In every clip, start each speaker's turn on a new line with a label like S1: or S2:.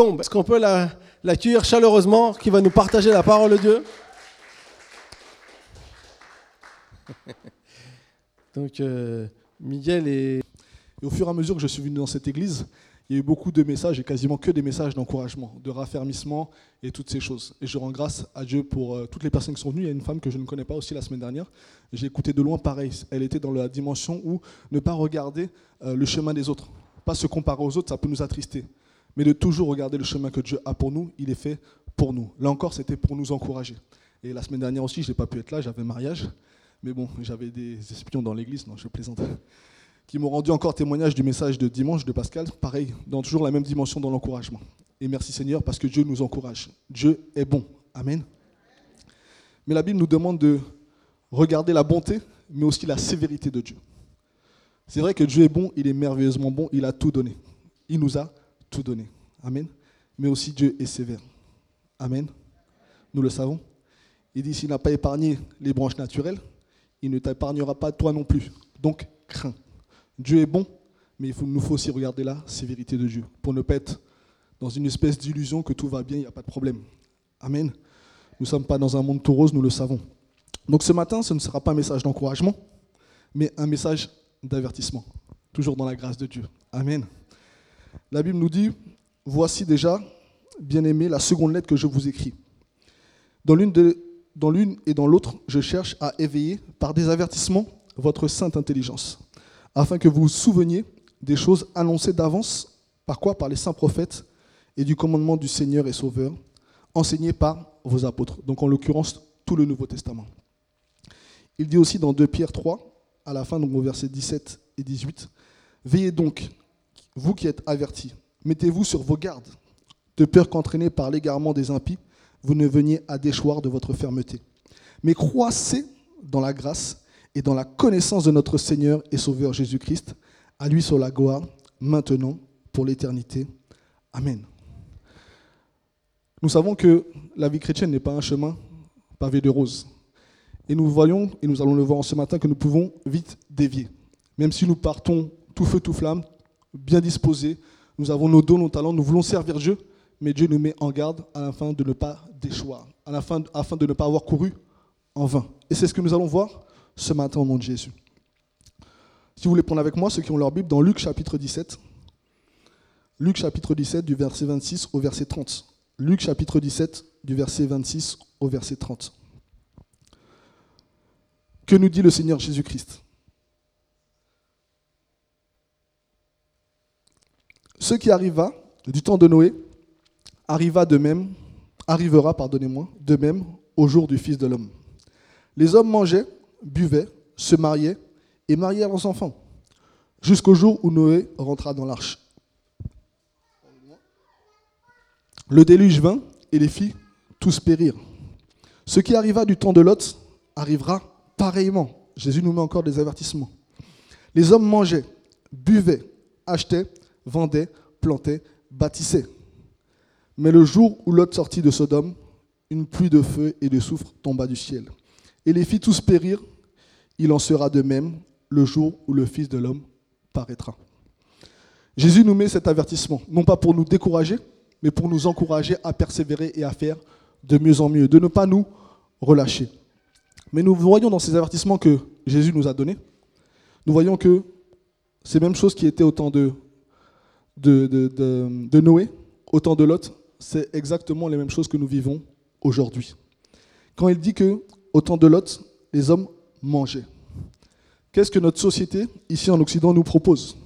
S1: Est-ce qu'on peut la- l'accueillir chaleureusement, qui va nous partager la parole de Dieu Donc, euh, Miguel est...
S2: Et au fur et à mesure que je suis venu dans cette église, il y a eu beaucoup de messages et quasiment que des messages d'encouragement, de raffermissement et toutes ces choses. Et je rends grâce à Dieu pour euh, toutes les personnes qui sont venues. Il y a une femme que je ne connais pas aussi la semaine dernière. J'ai écouté de loin pareil. Elle était dans la dimension où ne pas regarder euh, le chemin des autres, pas se comparer aux autres, ça peut nous attrister. Mais de toujours regarder le chemin que Dieu a pour nous, il est fait pour nous. Là encore, c'était pour nous encourager. Et la semaine dernière aussi, je n'ai pas pu être là, j'avais mariage. Mais bon, j'avais des espions dans l'église, non, je plaisante qui m'ont rendu encore témoignage du message de dimanche de Pascal, pareil, dans toujours la même dimension dans l'encouragement. Et merci Seigneur parce que Dieu nous encourage. Dieu est bon. Amen. Mais la Bible nous demande de regarder la bonté, mais aussi la sévérité de Dieu. C'est vrai que Dieu est bon, il est merveilleusement bon, il a tout donné. Il nous a tout donné. Amen. Mais aussi Dieu est sévère. Amen. Nous le savons. Il dit s'il n'a pas épargné les branches naturelles, il ne t'épargnera pas toi non plus. Donc crains. Dieu est bon, mais il nous faut aussi regarder la sévérité de Dieu pour ne pas être dans une espèce d'illusion que tout va bien, il n'y a pas de problème. Amen. Nous ne sommes pas dans un monde tout rose, nous le savons. Donc ce matin, ce ne sera pas un message d'encouragement, mais un message d'avertissement, toujours dans la grâce de Dieu. Amen. La Bible nous dit, voici déjà, bien-aimés, la seconde lettre que je vous écris. Dans l'une et dans l'autre, je cherche à éveiller par des avertissements votre sainte intelligence afin que vous vous souveniez des choses annoncées d'avance, par quoi? Par les saints prophètes et du commandement du Seigneur et Sauveur, enseigné par vos apôtres. Donc en l'occurrence, tout le Nouveau Testament. Il dit aussi dans 2 Pierre 3, à la fin, donc au verset 17 et 18, Veillez donc, vous qui êtes avertis, mettez-vous sur vos gardes, de peur qu'entraînés par l'égarement des impies, vous ne veniez à déchoir de votre fermeté. Mais croissez dans la grâce et dans la connaissance de notre Seigneur et Sauveur Jésus-Christ. À lui soit la gloire, maintenant, pour l'éternité. Amen. Nous savons que la vie chrétienne n'est pas un chemin pavé de roses. Et nous voyons, et nous allons le voir ce matin, que nous pouvons vite dévier. Même si nous partons tout feu, tout flamme, bien disposés, nous avons nos dons, nos talents, nous voulons servir Dieu, mais Dieu nous met en garde afin de ne pas déchoir, afin de ne pas avoir couru en vain. Et c'est ce que nous allons voir ce matin au nom de Jésus. Si vous voulez prendre avec moi ceux qui ont leur Bible dans Luc chapitre 17. Luc chapitre 17 du verset 26 au verset 30. Luc chapitre 17 du verset 26 au verset 30. Que nous dit le Seigneur Jésus-Christ? Ce qui arriva du temps de Noé arriva de même, arrivera, pardonnez-moi, de même au jour du Fils de l'homme. Les hommes mangeaient, buvaient, se mariaient et mariaient leurs enfants, jusqu'au jour où Noé rentra dans l'arche. Le déluge vint et les fit tous périr. Ce qui arriva du temps de Lot arrivera pareillement. Jésus nous met encore des avertissements. Les hommes mangeaient, buvaient, achetaient, vendaient, plantaient, bâtissaient. Mais le jour où Lot sortit de Sodome, une pluie de feu et de soufre tomba du ciel. Et les fit tous périr. Il en sera de même le jour où le Fils de l'homme paraîtra. Jésus nous met cet avertissement, non pas pour nous décourager, mais pour nous encourager à persévérer et à faire de mieux en mieux, de ne pas nous relâcher. Mais nous voyons dans ces avertissements que Jésus nous a donnés, nous voyons que ces mêmes choses qui étaient au temps de, de, Noé, au temps de Lot, c'est exactement les mêmes choses que nous vivons aujourd'hui. Quand il dit que au temps de Lot, les hommes mangeaient. Qu'est-ce que notre société, ici en Occident, nous propose?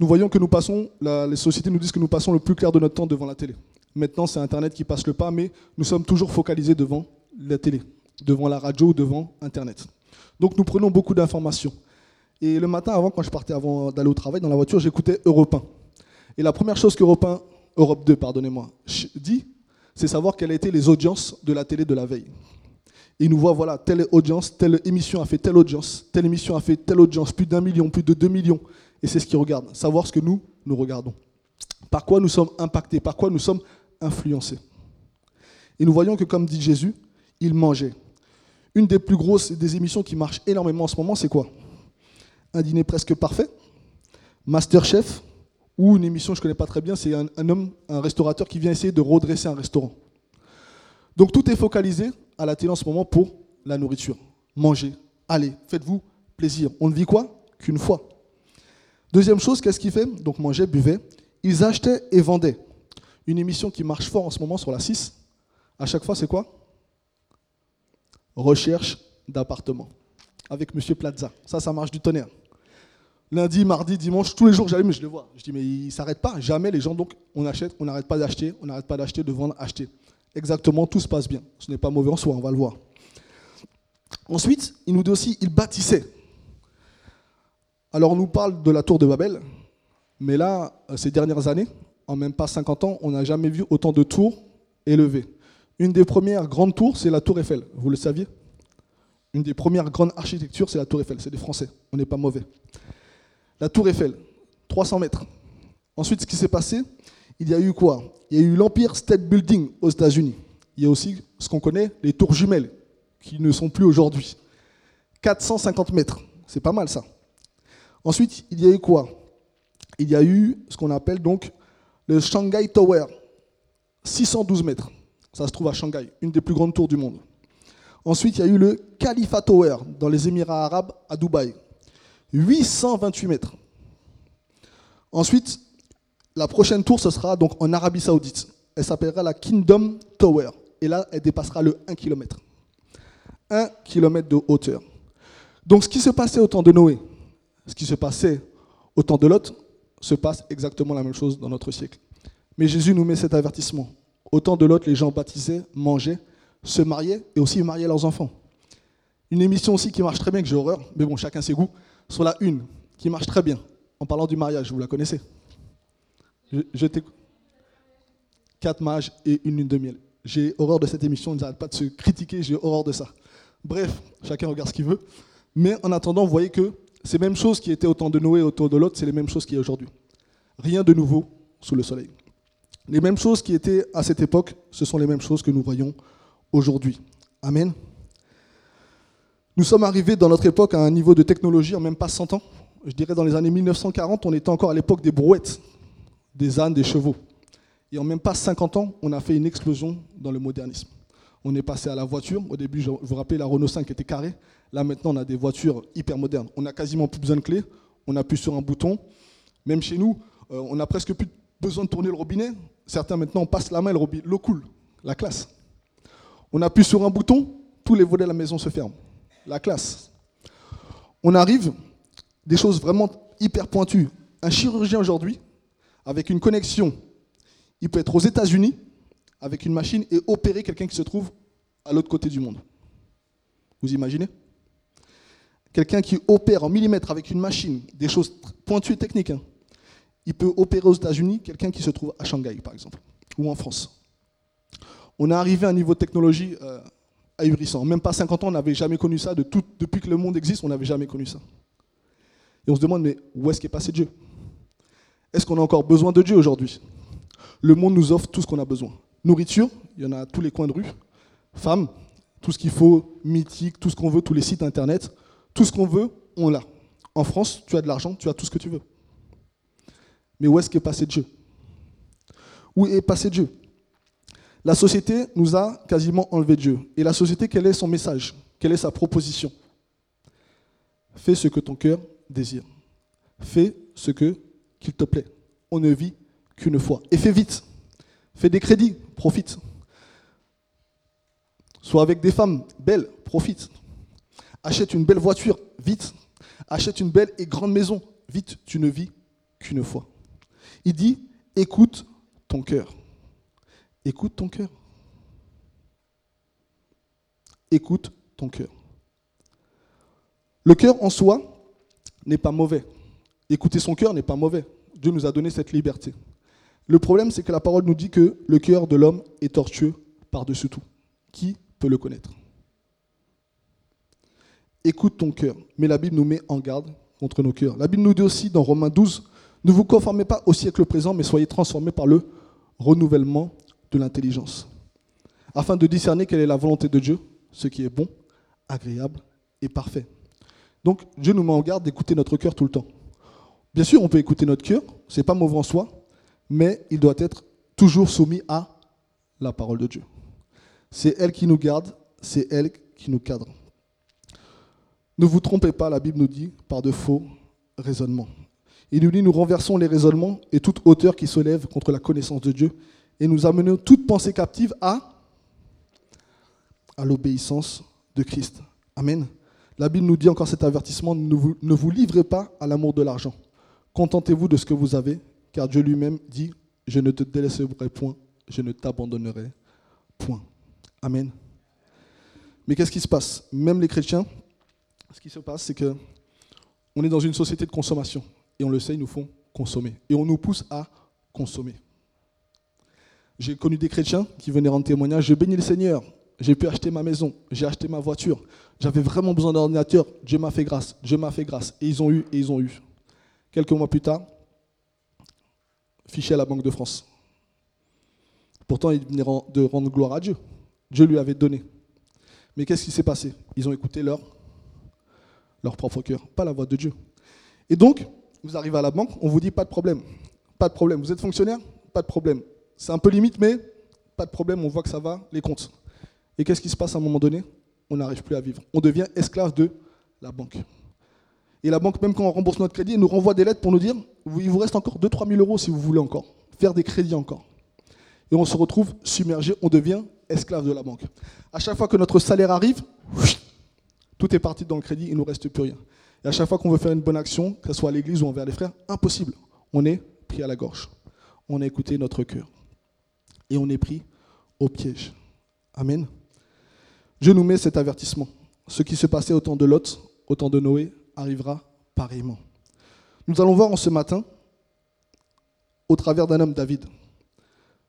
S2: Nous voyons que nous passons, les sociétés nous disent que nous passons le plus clair de notre temps devant la télé. Maintenant, c'est Internet qui passe le pas, mais nous sommes toujours focalisés devant la télé, devant la radio, devant Internet. Donc nous prenons beaucoup d'informations. Et le matin, avant, quand je partais avant d'aller au travail, dans la voiture, j'écoutais Europe 1. Et la première chose qu'Europe 1, Europe 2, pardonnez-moi, dit, c'est savoir quelles étaient les audiences de la télé de la veille. Et ils nous voient, voilà, telle audience, telle émission a fait telle audience, telle émission a fait telle audience, plus d'un million, plus de deux millions. Et c'est ce qu'ils regardent, savoir ce que nous, nous regardons. Par quoi nous sommes impactés, par quoi nous sommes influencés. Et nous voyons que, comme dit Jésus, il mangeait. Une des plus grosses des émissions qui marche énormément en ce moment, c'est quoi? Un dîner presque parfait Masterchef Ou une émission je ne connais pas très bien, c'est un, homme, un restaurateur qui vient essayer de redresser un restaurant. Donc tout est focalisé à la télé en ce moment pour la nourriture. Manger, allez, faites-vous plaisir. On ne vit quoi Qu'une fois. Deuxième chose, qu'est-ce qu'il fait? Donc manger, buvait. Ils achetaient et vendaient. Une émission qui marche fort en ce moment sur la 6. À chaque fois, c'est quoi? Recherche d'appartement. Avec Monsieur Plaza. Ça, ça marche du tonnerre. Lundi, mardi, dimanche, tous les jours, j'allume, je le vois. Je dis, mais il ne s'arrête pas. Jamais les gens, donc, on achète, on n'arrête pas d'acheter, on n'arrête pas d'acheter, de vendre, acheter. Exactement, tout se passe bien. Ce n'est pas mauvais en soi, on va le voir. Ensuite, il nous dit aussi, il bâtissait. Alors, on nous parle de la tour de Babel, mais là, euh, ces dernières années, en même pas 50 ans, on n'a jamais vu autant de tours élevées. Une des premières grandes tours, c'est la tour Eiffel. Vous le saviez? Une des premières grandes architectures, c'est la tour Eiffel. C'est des Français. On n'est pas mauvais. La tour Eiffel, 300 mètres. Ensuite, ce qui s'est passé, il y a eu quoi? Il y a eu l'Empire State Building aux États-Unis. Il y a aussi ce qu'on connaît, les tours jumelles, qui ne sont plus aujourd'hui. 450 mètres. C'est pas mal ça. Ensuite, il y a eu quoi? Il y a eu ce qu'on appelle donc le Shanghai Tower, 612 mètres. Ça se trouve à Shanghai, une des plus grandes tours du monde. Ensuite, il y a eu le Khalifa Tower dans les Émirats arabes à Dubaï, 828 mètres. Ensuite, la prochaine tour, ce sera donc en Arabie Saoudite. Elle s'appellera la Kingdom Tower. Et là, elle dépassera le 1 km. 1 km de hauteur. Donc, ce qui se passait au temps de Noé, ce qui se passait au temps de Lot, se passe exactement la même chose dans notre siècle. Mais Jésus nous met cet avertissement. Au temps de Lot, les gens baptisaient, mangeaient, se mariaient et aussi mariaient leurs enfants. Une émission aussi qui marche très bien, que j'ai horreur, mais bon, chacun ses goûts, sur la une, qui marche très bien, en parlant du mariage, vous la connaissez Je. Quatre mages et une lune de miel. J'ai horreur de cette émission, ils n'arrêtent pas de se critiquer, j'ai horreur de ça. Bref, chacun regarde ce qu'il veut. Mais en attendant, vous voyez que ces mêmes choses qui étaient au temps de Noé et au temps de l'autre, c'est les mêmes choses qu'il y a aujourd'hui. Rien de nouveau sous le soleil. Les mêmes choses qui étaient à cette époque, ce sont les mêmes choses que nous voyons aujourd'hui. Amen. Nous sommes arrivés dans notre époque à un niveau de technologie en même pas 100 ans. Je dirais dans les années 1940, on était encore à l'époque des brouettes, des ânes, des chevaux. Et en même pas 50 ans, on a fait une explosion dans le modernisme. On est passé à la voiture. Au début, je vous rappelez, la Renault 5 était carrée. Là, maintenant, on a des voitures hyper modernes. On n'a quasiment plus besoin de clés. On appuie sur un bouton. Même chez nous, euh, on n'a presque plus besoin de tourner le robinet. Certains, maintenant, passent la main, l'eau coule. La classe. On appuie sur un bouton, tous les volets de la maison se ferment. La classe. On arrive, des choses vraiment hyper pointues. Un chirurgien aujourd'hui, avec une connexion, il peut être aux États-Unis avec une machine et opérer quelqu'un qui se trouve à l'autre côté du monde. Vous imaginez? Quelqu'un qui opère en millimètres avec une machine, des choses pointues et techniques. hein. Il peut opérer aux États-Unis quelqu'un qui se trouve à Shanghai, par exemple, ou en France. On est arrivé à un niveau de technologie euh, ahurissant. Même pas 50 ans, on n'avait jamais connu ça. De tout- depuis que le monde existe, on n'avait jamais connu ça. Et on se demande, mais où est-ce qu'est passé Dieu? Est-ce qu'on a encore besoin de Dieu aujourd'hui? Le monde nous offre tout ce qu'on a besoin. Nourriture, il y en a à tous les coins de rue. Femmes, tout ce qu'il faut, mythique, tout ce qu'on veut, tous les sites internet, tout ce qu'on veut, on l'a. En France, tu as de l'argent, tu as tout ce que tu veux. Mais où est-ce qu'est passé Dieu? Où est passé Dieu? La société nous a quasiment enlevé Dieu. Et la société, quel est son message? Quelle est sa proposition? Fais ce que ton cœur désire. Fais ce que qu'il te plaît. On ne vit qu'une fois. Et fais vite. Fais des crédits, profite. Sois avec des femmes belles, profite. Achète une belle voiture, vite. Achète une belle et grande maison, vite. Tu ne vis qu'une fois. Il dit, écoute ton cœur. Écoute ton cœur. Écoute ton cœur. Le cœur en soi n'est pas mauvais. Écouter son cœur n'est pas mauvais. Dieu nous a donné cette liberté. Le problème, c'est que la parole nous dit que le cœur de l'homme est tortueux par-dessus tout. Qui peut le connaître? Écoute ton cœur. Mais la Bible nous met en garde contre nos cœurs. La Bible nous dit aussi dans Romains 12, ne vous conformez pas au siècle présent, mais soyez transformés par le renouvellement l'intelligence, afin de discerner quelle est la volonté de Dieu, ce qui est bon, agréable et parfait. Donc Dieu nous met en garde d'écouter notre cœur tout le temps. Bien sûr, on peut écouter notre cœur, c'est pas mauvais en soi, mais il doit être toujours soumis à la parole de Dieu. C'est elle qui nous garde, c'est elle qui nous cadre. Ne vous trompez pas, la Bible nous dit, par de faux raisonnements. Il nous dit, nous renversons les raisonnements et toute hauteur qui se lève contre la connaissance de Dieu, et nous amenons toute pensée captive à, à l'obéissance de Christ. Amen. La Bible nous dit encore cet avertissement, ne vous, ne vous livrez pas à l'amour de l'argent. Contentez-vous de ce que vous avez, car Dieu lui-même dit, je ne te délaisserai point, je ne t'abandonnerai point. Amen. Mais qu'est-ce qui se passe? Même les chrétiens, ce qui se passe, c'est que on est dans une société de consommation. Et on le sait, ils nous font consommer. Et on nous pousse à consommer. J'ai connu des chrétiens qui venaient rendre témoignage, je bénis le Seigneur, j'ai pu acheter ma maison, j'ai acheté ma voiture, j'avais vraiment besoin d'un ordinateur, Dieu m'a fait grâce, Dieu m'a fait grâce. Et ils ont eu, et ils ont eu. Quelques mois plus tard, fiché à la Banque de France. Pourtant, il venait de rendre gloire à Dieu. Dieu lui avait donné. Mais qu'est-ce qui s'est passé? Ils ont écouté leur, leur propre cœur, pas la voix de Dieu. Et donc, vous arrivez à la banque, on vous dit pas de problème. Pas de problème. Vous êtes fonctionnaire? Pas de problème. C'est un peu limite, mais pas de problème, on voit que ça va, les comptes. Et qu'est-ce qui se passe à un moment donné? On n'arrive plus à vivre. On devient esclave de la banque. Et la banque, même quand on rembourse notre crédit, nous renvoie des lettres pour nous dire il vous reste encore 2-3 000 euros si vous voulez encore. Faire des crédits encore. Et on se retrouve submergé, on devient esclave de la banque. À chaque fois que notre salaire arrive, tout est parti dans le crédit, il ne nous reste plus rien. Et à chaque fois qu'on veut faire une bonne action, que ce soit à l'église ou envers les frères, impossible. On est pris à la gorge. On a écouté notre cœur. Et on est pris au piège. Amen. Je nous mets cet avertissement. Ce qui se passait au temps de Lot, au temps de Noé, arrivera pareillement. Nous allons voir en ce matin, au travers d'un homme David,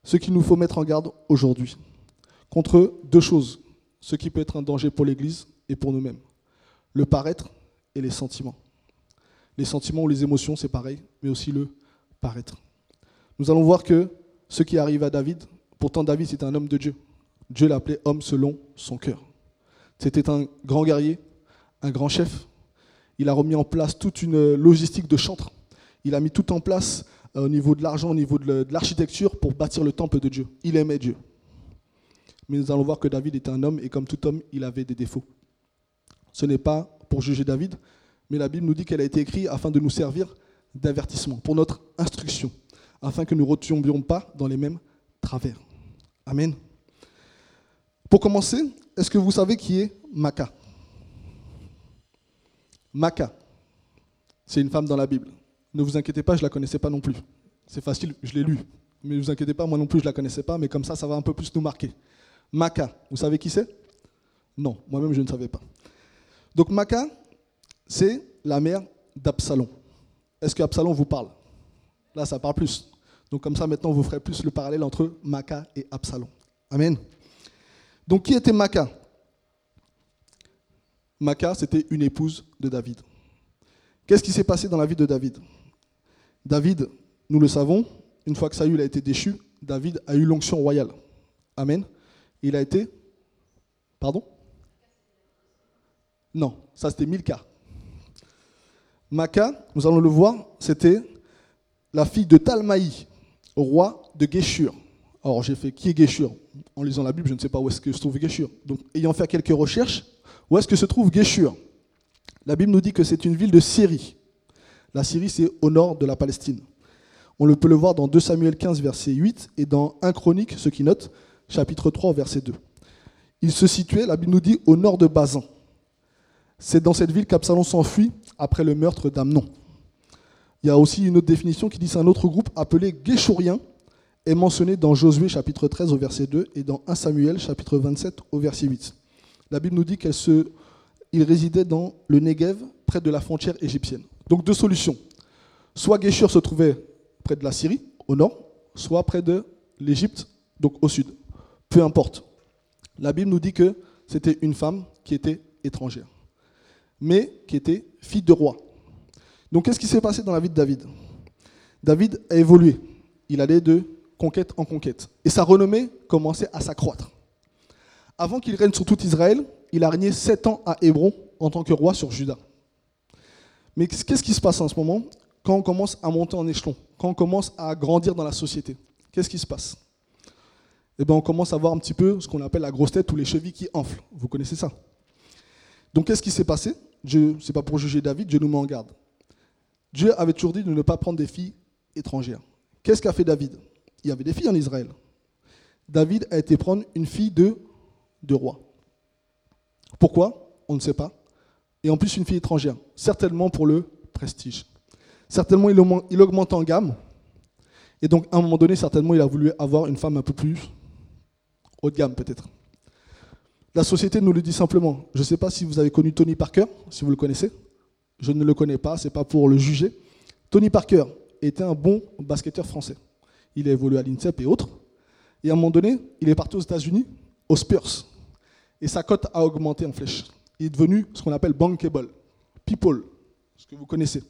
S2: ce qu'il nous faut mettre en garde aujourd'hui contre deux choses, ce qui peut être un danger pour l'Église et pour nous-mêmes. Le paraître et les sentiments. Les sentiments ou les émotions, c'est pareil, mais aussi le paraître. Nous allons voir que ce qui arrive à David, pourtant David c'est un homme de Dieu. Dieu l'appelait homme selon son cœur. C'était un grand guerrier, un grand chef. Il a remis en place toute une logistique de chantre. Il a mis tout en place euh, au niveau de l'argent, au niveau de l'architecture pour bâtir le temple de Dieu. Il aimait Dieu. Mais nous allons voir que David était un homme et comme tout homme, il avait des défauts. Ce n'est pas pour juger David, mais la Bible nous dit qu'elle a été écrite afin de nous servir d'avertissement, pour notre instruction, afin que nous ne retombions pas dans les mêmes travers. Amen. Pour commencer, est-ce que vous savez qui est Maca Maca, c'est une femme dans la Bible. Ne vous inquiétez pas, je ne la connaissais pas non plus. C'est facile, je l'ai lu. Mais ne vous inquiétez pas, moi non plus, je ne la connaissais pas, mais comme ça, ça va un peu plus nous marquer. Maca, vous savez qui c'est? Non, moi-même, je ne savais pas. Donc Maca, c'est la mère d'Absalom. Est-ce qu'Absalom vous parle? Là, ça parle plus. Donc comme ça, maintenant, vous ferez plus le parallèle entre Maca et Absalom. Amen. Donc qui était Maca Maca, c'était une épouse de David. Qu'est-ce qui s'est passé dans la vie de David? David, nous le savons, une fois que Saül a été déchu, David a eu l'onction royale. Amen. Il a été Pardon? Non, ça c'était Milka. Maca, nous allons le voir, c'était la fille de Talmaï, roi de Geshur. Alors j'ai fait qui est Geshur? En lisant la Bible, je ne sais pas où est-ce que se trouve Geshur. Donc ayant fait quelques recherches, où est-ce que se trouve Geshur? La Bible nous dit que c'est une ville de Syrie. La Syrie, c'est au nord de la Palestine. On le peut le voir dans 2 Samuel 15, verset 8, et dans 1 Chronique, ceux qui notent, chapitre 3, verset 2. Il se situait, la Bible nous dit, au nord de Bazan. C'est dans cette ville qu'Absalom s'enfuit après le meurtre d'Amnon. Il y a aussi une autre définition qui dit c'est un autre groupe appelé Géchourien, est mentionné dans Josué chapitre 13 au verset 2 et dans 1 Samuel chapitre 27 au verset 8. La Bible nous dit qu'il se, résidait dans le Negev, près de la frontière égyptienne. Donc deux solutions. Soit Géchur se trouvait près de la Syrie, au nord, soit près de l'Égypte, donc au sud. Peu importe. La Bible nous dit que c'était une femme qui était étrangère, mais qui était fille de roi. Donc qu'est-ce qui s'est passé dans la vie de David? David a évolué. Il allait de conquête en conquête. Et sa renommée commençait à s'accroître. Avant qu'il règne sur tout Israël, il a régné sept ans à Hébron en tant que roi sur Juda. Mais qu'est-ce qui se passe en ce moment? Quand on commence à monter en échelon, quand on commence à grandir dans la société, qu'est-ce qui se passe? Eh bien, on commence à voir un petit peu ce qu'on appelle la grosse tête ou les chevilles qui enflent. Vous connaissez ça Donc, qu'est-ce qui s'est passé? Ce n'est pas pour juger David, Dieu nous met en garde. Dieu avait toujours dit de ne pas prendre des filles étrangères. Qu'est-ce qu'a fait David? Il y avait des filles en Israël. David a été prendre une fille de, de roi. Pourquoi? On ne sait pas. Et en plus, une fille étrangère. Certainement pour le prestige. Certainement, il augmente en gamme. Et donc, à un moment donné, certainement, il a voulu avoir une femme un peu plus haut de gamme, peut-être. La société nous le dit simplement. Je ne sais pas si vous avez connu Tony Parker, si vous le connaissez. Je ne le connais pas, ce n'est pas pour le juger. Tony Parker était un bon basketteur français. Il a évolué à l'INSEP et autres. Et à un moment donné, il est parti aux États-Unis, aux Spurs. Et sa cote a augmenté en flèche. Il est devenu ce qu'on appelle bankable, people, ce que vous connaissez.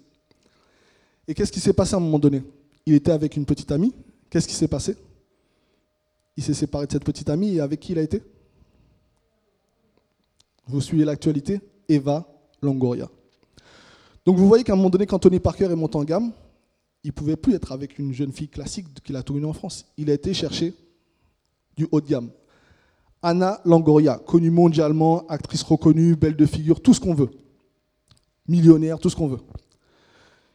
S2: Et qu'est-ce qui s'est passé à un moment donné? Il était avec une petite amie. Qu'est-ce qui s'est passé? Il s'est séparé de cette petite amie et avec qui il a été? Vous suivez l'actualité Eva Longoria. Donc vous voyez qu'à un moment donné, quand Tony Parker est monté en gamme, il ne pouvait plus être avec une jeune fille classique qu'il a tournée en France. Il a été chercher du haut de gamme. Anna Longoria, connue mondialement, actrice reconnue, belle de figure, tout ce qu'on veut. Millionnaire, tout ce qu'on veut.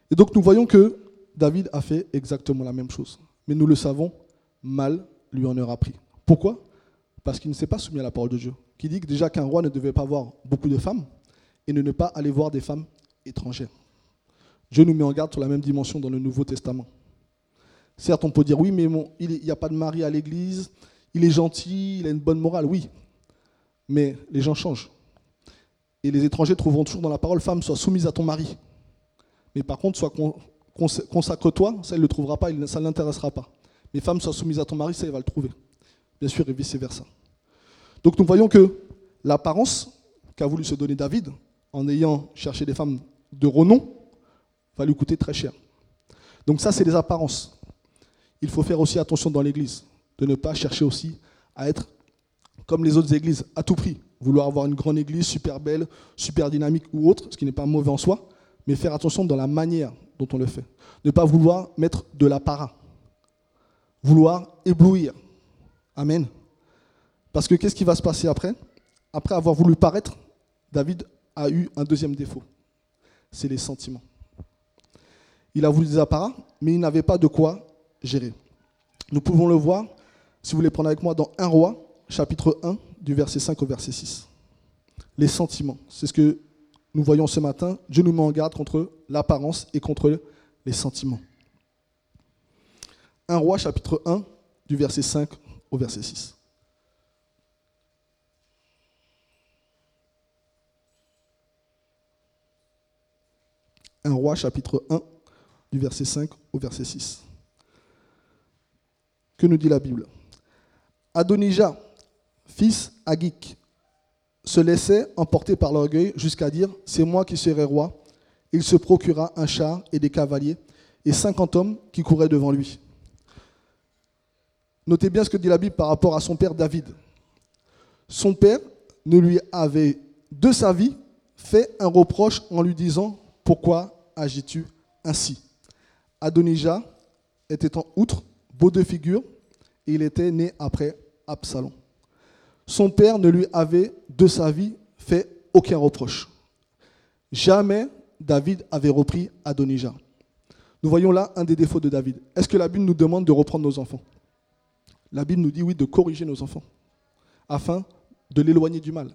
S2: Et donc nous voyons que David a fait exactement la même chose. Mais nous le savons, mal lui en aura pris. Pourquoi? Parce qu'il ne s'est pas soumis à la parole de Dieu, qui dit déjà qu'un roi ne devait pas avoir beaucoup de femmes et ne pas aller voir des femmes étrangères. Dieu nous met en garde sur la même dimension dans le Nouveau Testament. Certes, on peut dire oui, mais il n'y a pas de mari à l'église, il est gentil, il a une bonne morale, oui. Mais les gens changent. Et les étrangers trouveront toujours dans la parole femme, sois soumise à ton mari. Mais par contre, soit consacre-toi, ça il ne le trouvera pas, ça ne l'intéressera pas. Mais femme, sois soumise à ton mari, ça il va le trouver. Bien sûr, et vice-versa. Donc nous voyons que l'apparence qu'a voulu se donner David, en ayant cherché des femmes de renom, va lui coûter très cher. Donc ça, c'est les apparences. Il faut faire aussi attention dans l'Église, de ne pas chercher aussi à être comme les autres églises, à tout prix. Vouloir avoir une grande église super belle, super dynamique ou autre, ce qui n'est pas mauvais en soi, mais faire attention dans la manière dont on le fait. Ne pas vouloir mettre de l'apparat. Vouloir éblouir. Amen. Parce que qu'est-ce qui va se passer après? Après avoir voulu paraître, David a eu un deuxième défaut. C'est les sentiments. Il a voulu des apparats, mais il n'avait pas de quoi gérer. Nous pouvons le voir, si vous voulez prendre avec moi, dans 1 roi, chapitre 1, du verset 5 au verset 6. Les sentiments, c'est ce que nous voyons ce matin, Dieu nous met en garde contre l'apparence et contre les sentiments. 1 roi chapitre 1 du verset 5 au verset 6. Un roi chapitre 1 du verset 5 au verset 6. Que nous dit la Bible? Adonijah, fils Agik, se laissait emporter par l'orgueil jusqu'à dire C'est moi qui serai roi. Il se procura un char et des cavaliers et cinquante hommes qui couraient devant lui. Notez bien ce que dit la Bible par rapport à son père David. Son père ne lui avait, de sa vie, fait un reproche en lui disant Pourquoi agis-tu ainsi? Adonijah était en outre, beau de figure, et il était né après Absalom. Son père ne lui avait, de sa vie, fait aucun reproche. Jamais David avait repris Adonijah. Nous voyons là un des défauts de David. Est-ce que la Bible nous demande de reprendre nos enfants? La Bible nous dit oui, de corriger nos enfants, afin de l'éloigner du mal.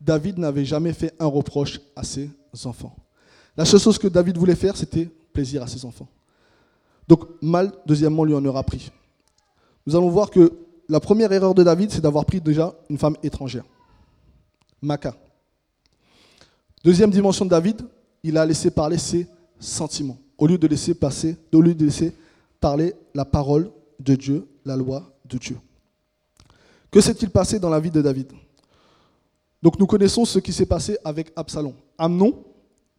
S2: David n'avait jamais fait un reproche à ses enfants. La seule chose que David voulait faire, c'était plaisir à ses enfants. Donc mal, deuxièmement, lui en aura pris. Nous allons voir que la première erreur de David, c'est d'avoir pris déjà une femme étrangère. Maca. Deuxième dimension de David, il a laissé parler ses sentiments, au lieu de laisser passer, laisser parler la parole de Dieu, la loi de Dieu. Que s'est-il passé dans la vie de David? Donc nous connaissons ce qui s'est passé avec Absalom. Amnon,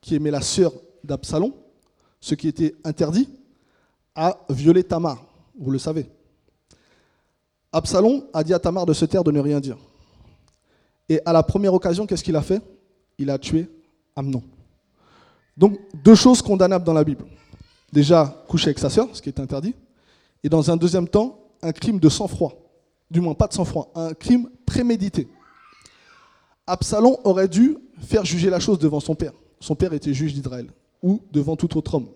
S2: qui aimait la sœur d'Absalom, ce qui était interdit, a violé Tamar, vous le savez. Absalom a dit à Tamar de se taire, de ne rien dire. Et à la première occasion, qu'est-ce qu'il a fait? Il a tué Amnon. Donc, deux choses condamnables dans la Bible. Déjà, coucher avec sa sœur, ce qui est interdit. Et dans un deuxième temps, un crime de sang-froid. Du moins, pas de sang-froid, un crime prémédité. Absalom aurait dû faire juger la chose devant son père. Son père était juge d'Israël, ou devant tout autre homme.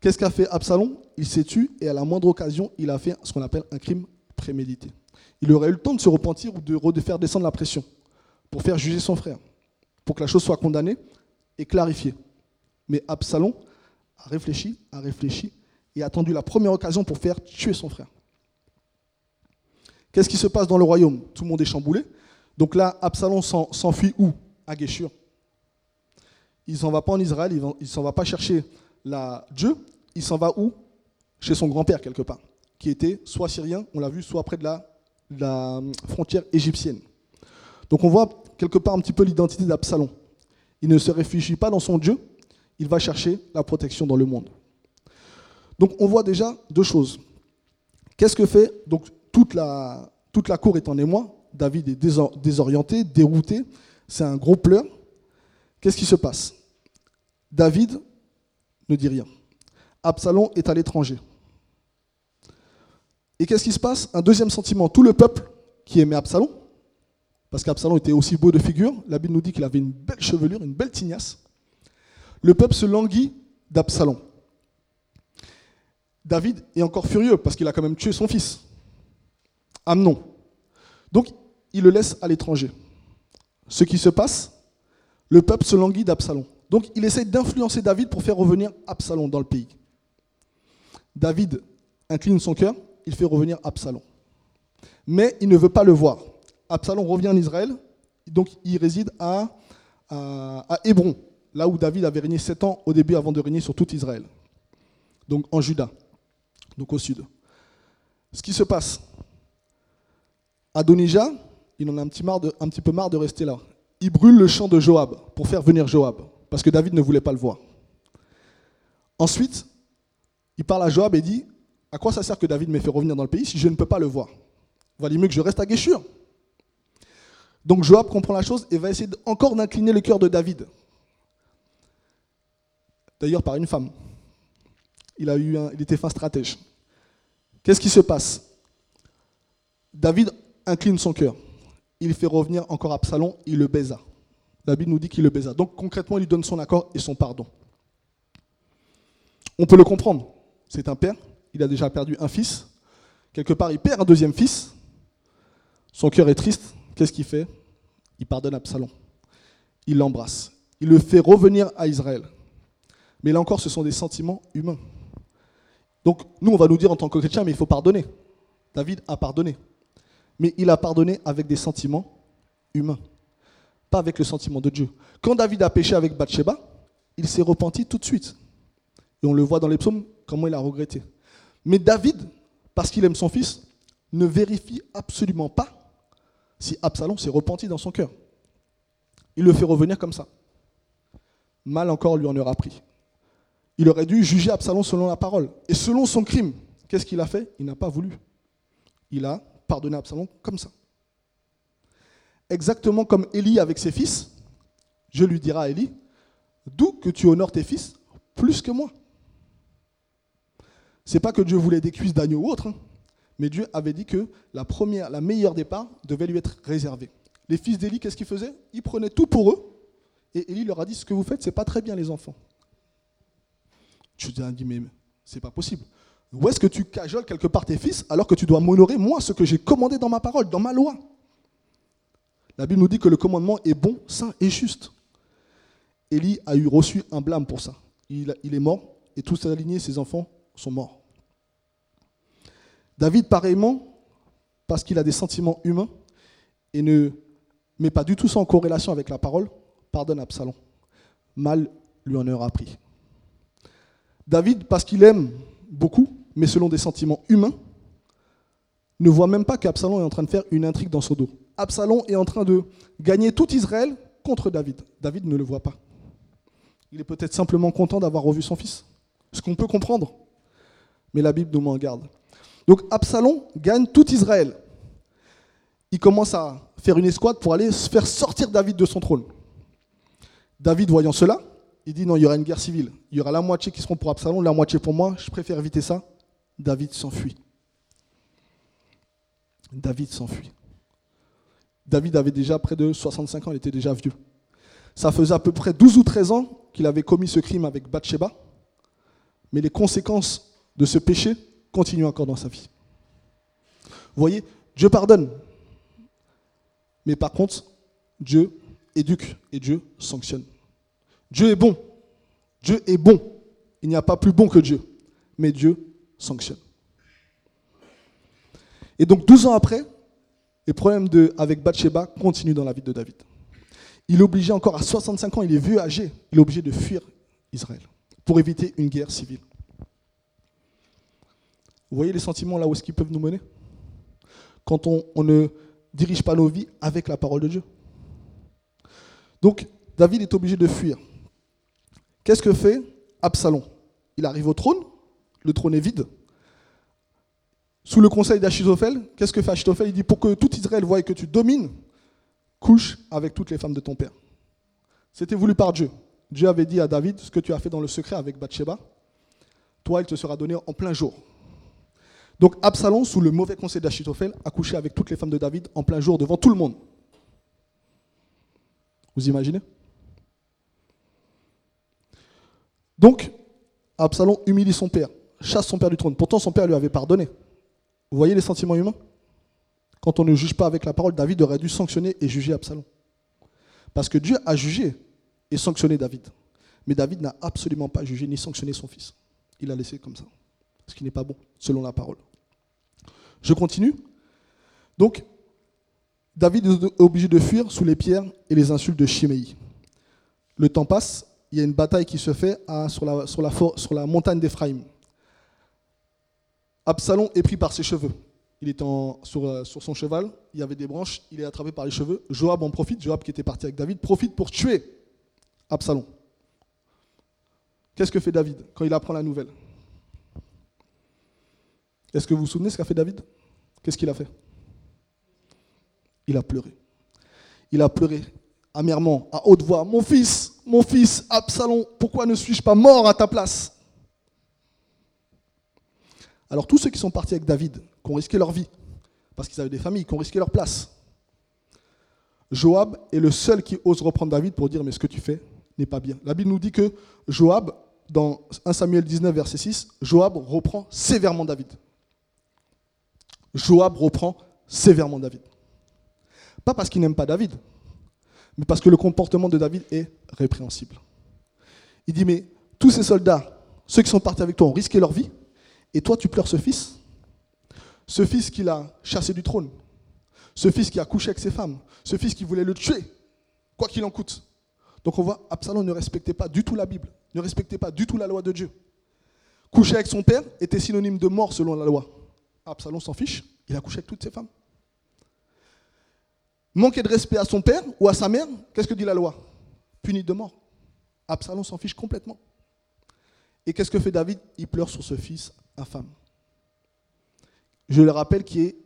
S2: Qu'est-ce qu'a fait Absalom? Il s'est tué et à la moindre occasion, il a fait ce qu'on appelle un crime prémédité. Il aurait eu le temps de se repentir ou de faire descendre la pression pour faire juger son frère, pour que la chose soit condamnée et clarifiée. Mais Absalom a réfléchi, a réfléchi et a attendu la première occasion pour faire tuer son frère. Qu'est-ce qui se passe dans le royaume? Tout le monde est chamboulé. Donc là, Absalom s'enfuit où? À Guéchur. Il s'en va pas en Israël, il ne s'en va pas chercher la Dieu, il s'en va où? Chez son grand-père, quelque part, qui était soit syrien, on l'a vu, soit près de la, la frontière égyptienne. Donc on voit quelque part un petit peu l'identité d'Absalom. Il ne se réfugie pas dans son Dieu, il va chercher la protection dans le monde. Donc on voit déjà deux choses. Qu'est-ce que fait donc toute la, toute la cour est en émoi, David est désorienté, dérouté, c'est un gros pleur. Qu'est-ce qui se passe? David ne dit rien. Absalom est à l'étranger. Et qu'est-ce qui se passe? Un deuxième sentiment. Tout le peuple qui aimait Absalom, parce qu'Absalom était aussi beau de figure, la Bible nous dit qu'il avait une belle chevelure, une belle tignasse. Le peuple se languit d'Absalom. David est encore furieux parce qu'il a quand même tué son fils, Amnon. Donc, il le laisse à l'étranger. Ce qui se passe, le peuple se languit d'Absalom. Donc il essaie d'influencer David pour faire revenir Absalom dans le pays. David incline son cœur, il fait revenir Absalom. Mais il ne veut pas le voir. Absalom revient en Israël, donc il réside à, à, Hébron, là où David avait régné sept ans au début avant de régner sur tout Israël. Donc en Juda, donc au sud. Ce qui se passe, Adonijah, il en a un petit peu marre de rester là. Il brûle le champ de Joab pour faire venir Joab parce que David ne voulait pas le voir. Ensuite, il parle à Joab et dit À quoi ça sert que David me fait revenir dans le pays si je ne peux pas le voir? Valait mieux que je reste à Guéchur. Donc Joab comprend la chose et va essayer encore d'incliner le cœur de David. D'ailleurs, par une femme. Il, a eu il était fin stratège. Qu'est-ce qui se passe? David incline son cœur. Il fait revenir encore Absalom, il le baisa. La Bible nous dit qu'il le baisa. Donc concrètement, il lui donne son accord et son pardon. On peut le comprendre. C'est un père, il a déjà perdu un fils. Quelque part, il perd un deuxième fils. Son cœur est triste. Qu'est-ce qu'il fait? Il pardonne Absalom. Il l'embrasse. Il le fait revenir à Israël. Mais là encore, ce sont des sentiments humains. Donc nous, on va nous dire en tant que chrétiens, mais il faut pardonner. David a pardonné. Mais il a pardonné avec des sentiments humains pas avec le sentiment de Dieu. Quand David a péché avec Bathsheba, il s'est repenti tout de suite. Et on le voit dans les psaumes, comment il a regretté. Mais David, parce qu'il aime son fils, ne vérifie absolument pas si Absalom s'est repenti dans son cœur. Il le fait revenir comme ça. Mal encore lui en aura pris. Il aurait dû juger Absalom selon la parole. Et selon son crime, qu'est-ce qu'il a fait? Il n'a pas voulu. Il a pardonné Absalom comme ça exactement comme Élie avec ses fils, je lui dirai à Élie, d'où que tu honores tes fils plus que moi. C'est pas que Dieu voulait des cuisses d'agneau ou autre, hein, mais Dieu avait dit que la première, la meilleure des parts devait lui être réservée. Les fils d'Élie, qu'est-ce qu'ils faisaient? Ils prenaient tout pour eux, et Élie leur a dit ce que vous faites, c'est pas très bien les enfants. Tu te dis mais c'est pas possible. Où est-ce que tu cajoles quelque part tes fils alors que tu dois m'honorer moi ce que j'ai commandé dans ma parole, dans ma loi? La Bible nous dit que le commandement est bon, saint et juste. Élie a eu reçu un blâme pour ça. Il, est mort et tous ses alignés, ses enfants, sont morts. David, pareillement, parce qu'il a des sentiments humains et ne met pas du tout ça en corrélation avec la parole, pardonne Absalom. Mal lui en aura pris. David, parce qu'il aime beaucoup, mais selon des sentiments humains, ne voit même pas qu'Absalom est en train de faire une intrigue dans son dos. Absalom est en train de gagner tout Israël contre David. David ne le voit pas. Il est peut-être simplement content d'avoir revu son fils. Ce qu'on peut comprendre. Mais la Bible nous met en garde. Donc Absalom gagne tout Israël. Il commence à faire une escouade pour aller faire sortir David de son trône. David, voyant cela, il dit non, il y aura une guerre civile. Il y aura la moitié qui seront pour Absalom, la moitié pour moi. Je préfère éviter ça. David s'enfuit. David s'enfuit. David avait déjà près de 65 ans, il était déjà vieux. Ça faisait à peu près 12 ou 13 ans qu'il avait commis ce crime avec Bathsheba, mais les conséquences de ce péché continuent encore dans sa vie. Vous voyez, Dieu pardonne, mais par contre, Dieu éduque et Dieu sanctionne. Dieu est bon. Dieu est bon. Il n'y a pas plus bon que Dieu. Mais Dieu sanctionne. Et donc 12 ans après, les problèmes avec Bathsheba continuent dans la vie de David. Il est obligé encore à 65 ans, il est vieux, âgé, il est obligé de fuir Israël pour éviter une guerre civile. Vous voyez les sentiments là où est-ce qu'ils peuvent nous mener? Quand on ne dirige pas nos vies avec la parole de Dieu. Donc David est obligé de fuir. Qu'est-ce que fait Absalom? Il arrive au trône, le trône est vide. Sous le conseil d'Achitophel, qu'est-ce que fait Achitophel? Il dit pour que tout Israël voie que tu domines, couche avec toutes les femmes de ton père. C'était voulu par Dieu. Dieu avait dit à David ce que tu as fait dans le secret avec Bathsheba, toi il te sera donné en plein jour. Donc Absalom, sous le mauvais conseil d'Achitophel, a couché avec toutes les femmes de David en plein jour devant tout le monde. Vous imaginez? Donc, Absalom humilie son père, chasse son père du trône. Pourtant, son père lui avait pardonné. Vous voyez les sentiments humains? Quand on ne juge pas avec la parole, David aurait dû sanctionner et juger Absalom. Parce que Dieu a jugé et sanctionné David. Mais David n'a absolument pas jugé ni sanctionné son fils. Il l'a laissé comme ça. Ce qui n'est pas bon, selon la parole. Je continue. Donc, David est obligé de fuir sous les pierres et les insultes de Chiméi. Le temps passe il y a une bataille qui se fait sur, la, sur, la, sur, la, montagne d'Éphraïm. Absalom est pris par ses cheveux. Il est sur, euh, sur, son cheval, il y avait des branches, il est attrapé par les cheveux. Joab en profite, Joab qui était parti avec David, profite pour tuer Absalom. Qu'est-ce que fait David quand il apprend la nouvelle? Est-ce que vous vous souvenez ce qu'a fait David? Qu'est-ce qu'il a fait? Il a pleuré. Il a pleuré amèrement, à haute voix, Mon fils, mon fils, Absalom, pourquoi ne suis-je pas mort à ta place? Alors tous ceux qui sont partis avec David, qui ont risqué leur vie, parce qu'ils avaient des familles, qui ont risqué leur place, Joab est le seul qui ose reprendre David pour dire, mais ce que tu fais n'est pas bien. La Bible nous dit que Joab, dans 1 Samuel 19, verset 6, Joab reprend sévèrement David. Joab reprend sévèrement David. Pas parce qu'il n'aime pas David, mais parce que le comportement de David est répréhensible. Il dit, mais tous ces soldats, ceux qui sont partis avec toi, ont risqué leur vie, et toi tu pleures ce fils? Ce fils qu'il a chassé du trône, ce fils qui a couché avec ses femmes, ce fils qui voulait le tuer, quoi qu'il en coûte. Donc on voit, Absalom ne respectait pas du tout la Bible, ne respectait pas du tout la loi de Dieu. Coucher avec son père était synonyme de mort selon la loi. Absalom s'en fiche, il a couché avec toutes ses femmes. Manquer de respect à son père ou à sa mère, qu'est-ce que dit la loi? Puni de mort. Absalom s'en fiche complètement. Et qu'est-ce que fait David? Il pleure sur ce fils Je le rappelle, qui est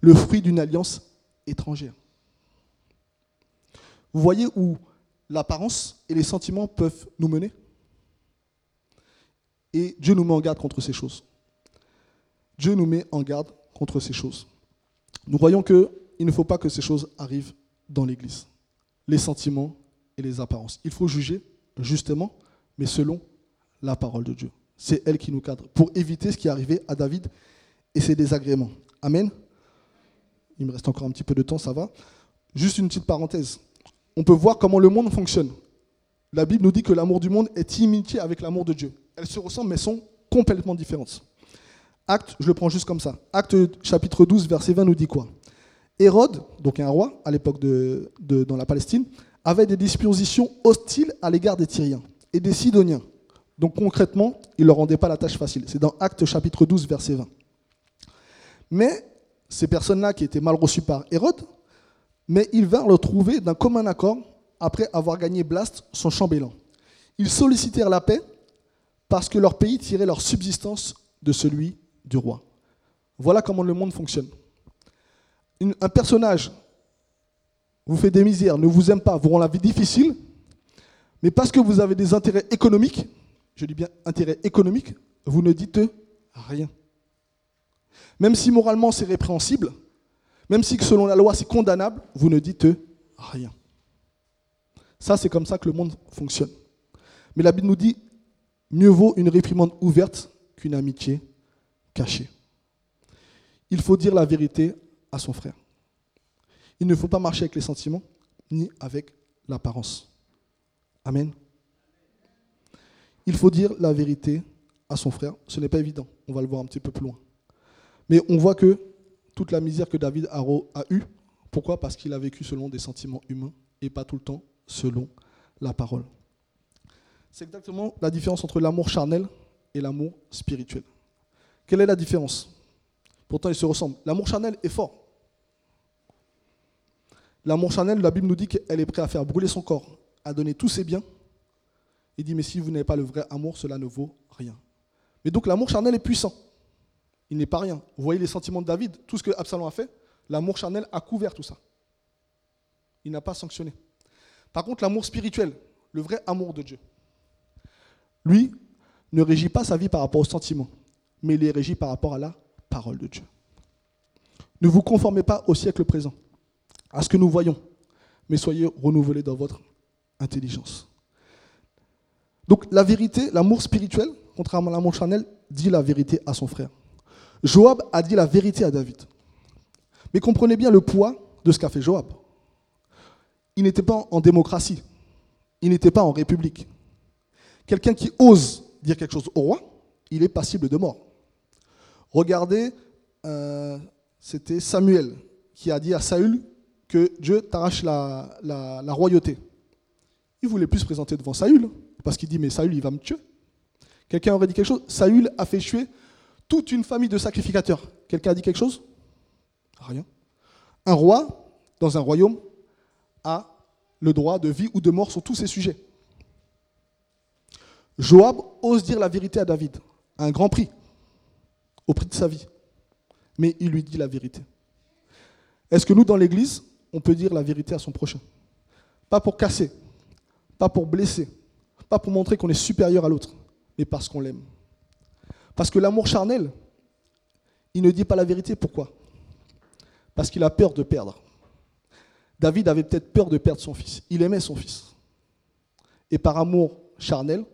S2: le fruit d'une alliance étrangère. Vous voyez où l'apparence et les sentiments peuvent nous mener? Et Dieu nous met en garde contre ces choses. Dieu nous met en garde contre ces choses. Nous voyons que il ne faut pas que ces choses arrivent dans l'Église. Les sentiments et les apparences. Il faut juger justement, mais selon la parole de Dieu. C'est elle qui nous cadre pour éviter ce qui est arrivé à David et ses désagréments. Amen. Il me reste encore un petit peu de temps, ça va. Juste une petite parenthèse. On peut voir comment le monde fonctionne. La Bible nous dit que l'amour du monde est imité avec l'amour de Dieu. Elles se ressemblent mais sont complètement différentes. Acte, je le prends juste comme ça. Acte chapitre 12, verset 20 nous dit quoi? Hérode, donc un roi à l'époque de, dans la Palestine, avait des dispositions hostiles à l'égard des Tyriens et des Sidoniens. Donc concrètement, il ne leur rendait pas la tâche facile. C'est dans Actes chapitre 12, verset 20. Mais ces personnes-là qui étaient mal reçues par Hérode, mais ils vinrent le trouver d'un commun accord après avoir gagné Blast, son chambellan. Ils sollicitèrent la paix parce que leur pays tirait leur subsistance de celui du roi. Voilà comment le monde fonctionne un personnage vous fait des misères, ne vous aime pas, vous rend la vie difficile, Mais parce que vous avez des intérêts économiques, je dis bien intérêts économiques, vous ne dites rien. Même si moralement c'est répréhensible, même si selon la loi c'est condamnable, vous ne dites rien. Ça, c'est comme ça que le monde fonctionne. Mais la Bible nous dit, mieux vaut une réprimande ouverte qu'une amitié cachée. Il faut dire la vérité à son frère. Il ne faut pas marcher avec les sentiments ni avec l'apparence. Amen. Il faut dire la vérité à son frère. Ce n'est pas évident. On va le voir un petit peu plus loin. Mais on voit que toute la misère que David a eue, pourquoi? Parce qu'il a vécu selon des sentiments humains et pas tout le temps selon la parole. C'est exactement la différence entre l'amour charnel et l'amour spirituel. Quelle est la différence? Pourtant, ils se ressemblent. L'amour charnel est fort. L'amour charnel, la Bible nous dit qu'elle est prête à faire brûler son corps, à donner tous ses biens. Il dit, mais si vous n'avez pas le vrai amour, cela ne vaut rien. Mais donc l'amour charnel est puissant. Il n'est pas rien. Vous voyez les sentiments de David, tout ce que Absalom a fait, l'amour charnel a couvert tout ça. Il n'a pas sanctionné. Par contre, l'amour spirituel, le vrai amour de Dieu, lui, ne régit pas sa vie par rapport aux sentiments, mais il est régi par rapport à la parole de Dieu. Ne vous conformez pas au siècle présent, à ce que nous voyons, mais soyez renouvelés dans votre intelligence. Donc la vérité, l'amour spirituel, contrairement à l'amour charnel, dit la vérité à son frère. Joab a dit la vérité à David. Mais comprenez bien le poids de ce qu'a fait Joab il n'était pas en démocratie, il n'était pas en république. Quelqu'un qui ose dire quelque chose au roi, il est passible de mort. Regardez, euh, c'était Samuel qui a dit à Saül que Dieu t'arrache la, la, royauté. Il voulait plus se présenter devant Saül, parce qu'il dit, mais Saül, il va me tuer. Quelqu'un aurait dit quelque chose Saül a fait tuer toute une famille de sacrificateurs. Quelqu'un a dit quelque chose? Rien. Un roi, dans un royaume, a le droit de vie ou de mort sur tous ces sujets. Joab ose dire la vérité à David, à un grand prix, au prix de sa vie. Mais il lui dit la vérité. Est-ce que nous, dans l'Église, on peut dire la vérité à son prochain? Pas pour casser, pas pour blesser, pas pour montrer qu'on est supérieur à l'autre, mais parce qu'on l'aime. Parce que l'amour charnel, il ne dit pas la vérité. Pourquoi? Parce qu'il a peur de perdre. David avait peut-être peur de perdre son fils. Il aimait son fils. Et par amour charnel,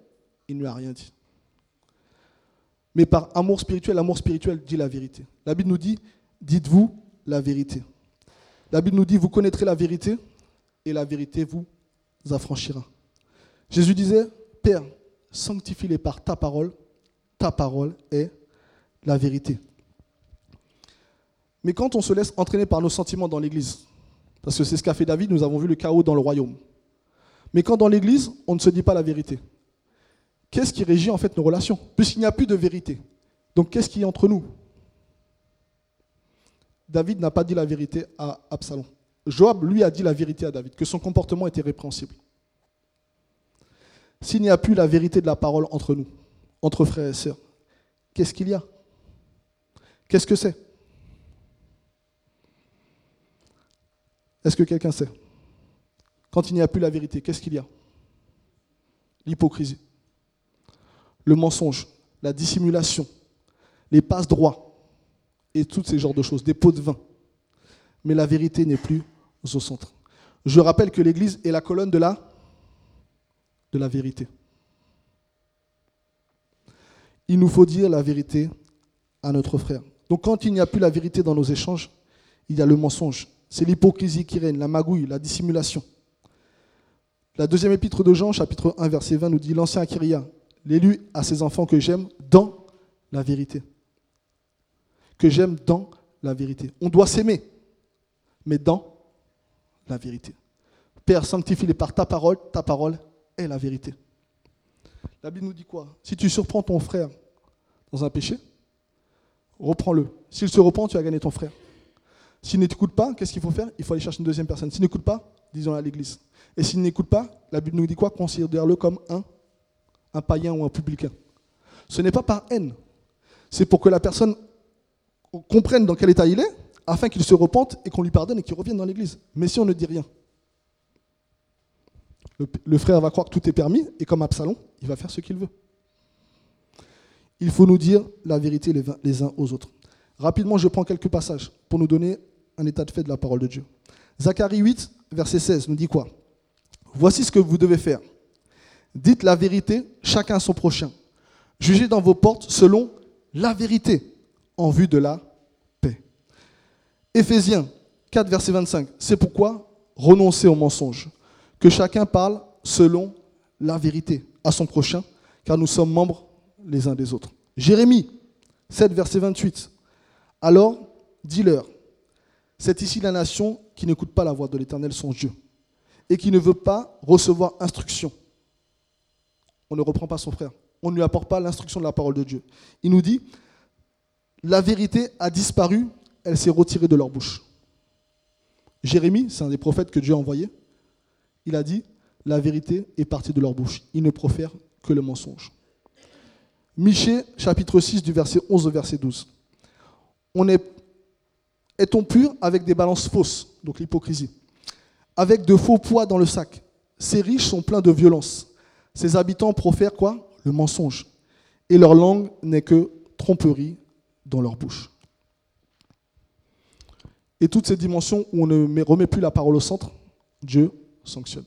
S2: il ne lui a rien dit. Mais par amour spirituel, l'amour spirituel dit la vérité. La Bible nous dit, dites-vous la vérité. La Bible nous dit, vous connaîtrez la vérité et la vérité vous affranchira. Jésus disait, Père, sanctifie-les par ta parole. Ta parole est la vérité. Mais quand on se laisse entraîner par nos sentiments dans l'Église, parce que c'est ce qu'a fait David, nous avons vu le chaos dans le royaume. Mais quand dans l'Église, on ne se dit pas la vérité, qu'est-ce qui régit en fait nos relations? Puisqu'il n'y a plus de vérité. Donc qu'est-ce qui est entre nous? David n'a pas dit la vérité à Absalom. Joab, lui, a dit la vérité à David, que son comportement était répréhensible. S'il n'y a plus la vérité de la parole entre nous, entre frères et sœurs, qu'est-ce qu'il y a? Qu'est-ce que c'est? Est-ce que quelqu'un sait? Quand il n'y a plus la vérité, qu'est-ce qu'il y a? L'hypocrisie, le mensonge, la dissimulation, les passes droits et tous ces genres de choses, des pots de vin. Mais la vérité n'est plus au centre. Je rappelle que l'Église est la colonne de la, de la vérité. Il nous faut dire la vérité à notre frère. Donc quand il n'y a plus la vérité dans nos échanges, il y a le mensonge, c'est l'hypocrisie qui règne, la magouille, la dissimulation. La deuxième épître de Jean, chapitre 1, verset 20, nous dit L'ancien Akiria, l'élu à ses enfants que j'aime dans la vérité. Que j'aime dans la vérité. On doit s'aimer, mais dans la vérité. Père, sanctifie-les par ta parole, ta parole est la vérité. La Bible nous dit quoi? Si tu surprends ton frère dans un péché, reprends-le. S'il se reprend, tu as gagné ton frère. S'il n'écoute pas, qu'est-ce qu'il faut faire? Il faut aller chercher une deuxième personne. S'il n'écoute pas, disons à l'église. Et s'il n'écoute pas, la Bible nous dit quoi? Considère-le comme un, un païen ou un publicain. Ce n'est pas par haine. C'est pour que la personne comprenne dans quel état il est, afin qu'il se repente et qu'on lui pardonne et qu'il revienne dans l'église. Mais si on ne dit rien, Le, frère va croire que tout est permis, et comme Absalom, il va faire ce qu'il veut. Il faut nous dire la vérité les, uns aux autres. Rapidement, je prends quelques passages pour nous donner un état de fait de la parole de Dieu. Zacharie 8, verset 16, nous dit quoi? Voici ce que vous devez faire. Dites la vérité, chacun à son prochain. Jugez dans vos portes selon la vérité, en vue de la paix. Éphésiens 4, verset 25. C'est pourquoi renoncez au mensonge. Que chacun parle selon la vérité à son prochain, car nous sommes membres les uns des autres. Jérémie 7, verset 28. Alors, dis-leur, c'est ici la nation qui n'écoute pas la voix de l'Éternel, son Dieu, et qui ne veut pas recevoir instruction. On ne reprend pas son frère. On ne lui apporte pas l'instruction de la parole de Dieu. Il nous dit, la vérité a disparu, elle s'est retirée de leur bouche. Jérémie, c'est un des prophètes que Dieu a envoyé, il a dit, la vérité est partie de leur bouche. Ils ne profèrent que le mensonge. Michée, chapitre 6, du verset 11 au verset 12. On est, est-on pur avec des balances fausses, donc l'hypocrisie, avec de faux poids dans le sac Ces riches sont pleins de violence. Ces habitants profèrent quoi? Le mensonge. Et leur langue n'est que tromperie dans leur bouche. Et toutes ces dimensions où on ne remet plus la parole au centre, Dieu sanctionne.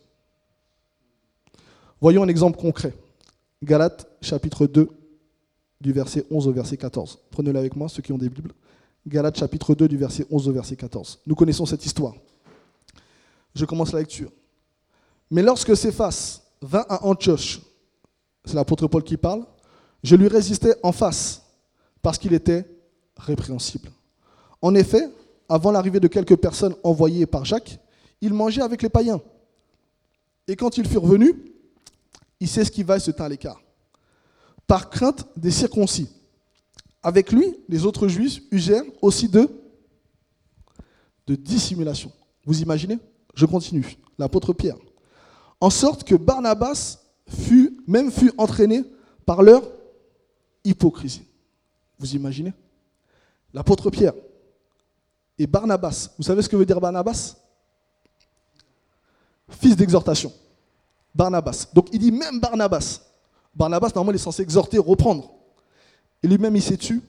S2: Voyons un exemple concret. Galates chapitre 2, du verset 11 au verset 14. Prenez-le avec moi, ceux qui ont des Bibles. Galates chapitre 2, du verset 11 au verset 14. Nous connaissons cette histoire. Je commence la lecture. Mais lorsque Céphas vint à Antioche, c'est l'apôtre Paul qui parle, je lui résistais en face parce qu'il était répréhensible. En effet, avant l'arrivée de quelques personnes envoyées par Jacques, il mangeait avec les païens. Et quand ils furent venus, il s'esquiva et se tint à l'écart, par crainte des circoncis. Avec lui, les autres juifs usèrent aussi de, de dissimulation. Vous imaginez? Je continue. L'apôtre Pierre. En sorte que Barnabas fut, même fut entraîné par leur hypocrisie. Vous imaginez? L'apôtre Pierre et Barnabas. Vous savez ce que veut dire Barnabas? Fils d'exhortation. Barnabas. Donc il dit même Barnabas. Barnabas, normalement, il est censé exhorter, reprendre. Et lui-même, il s'est tué.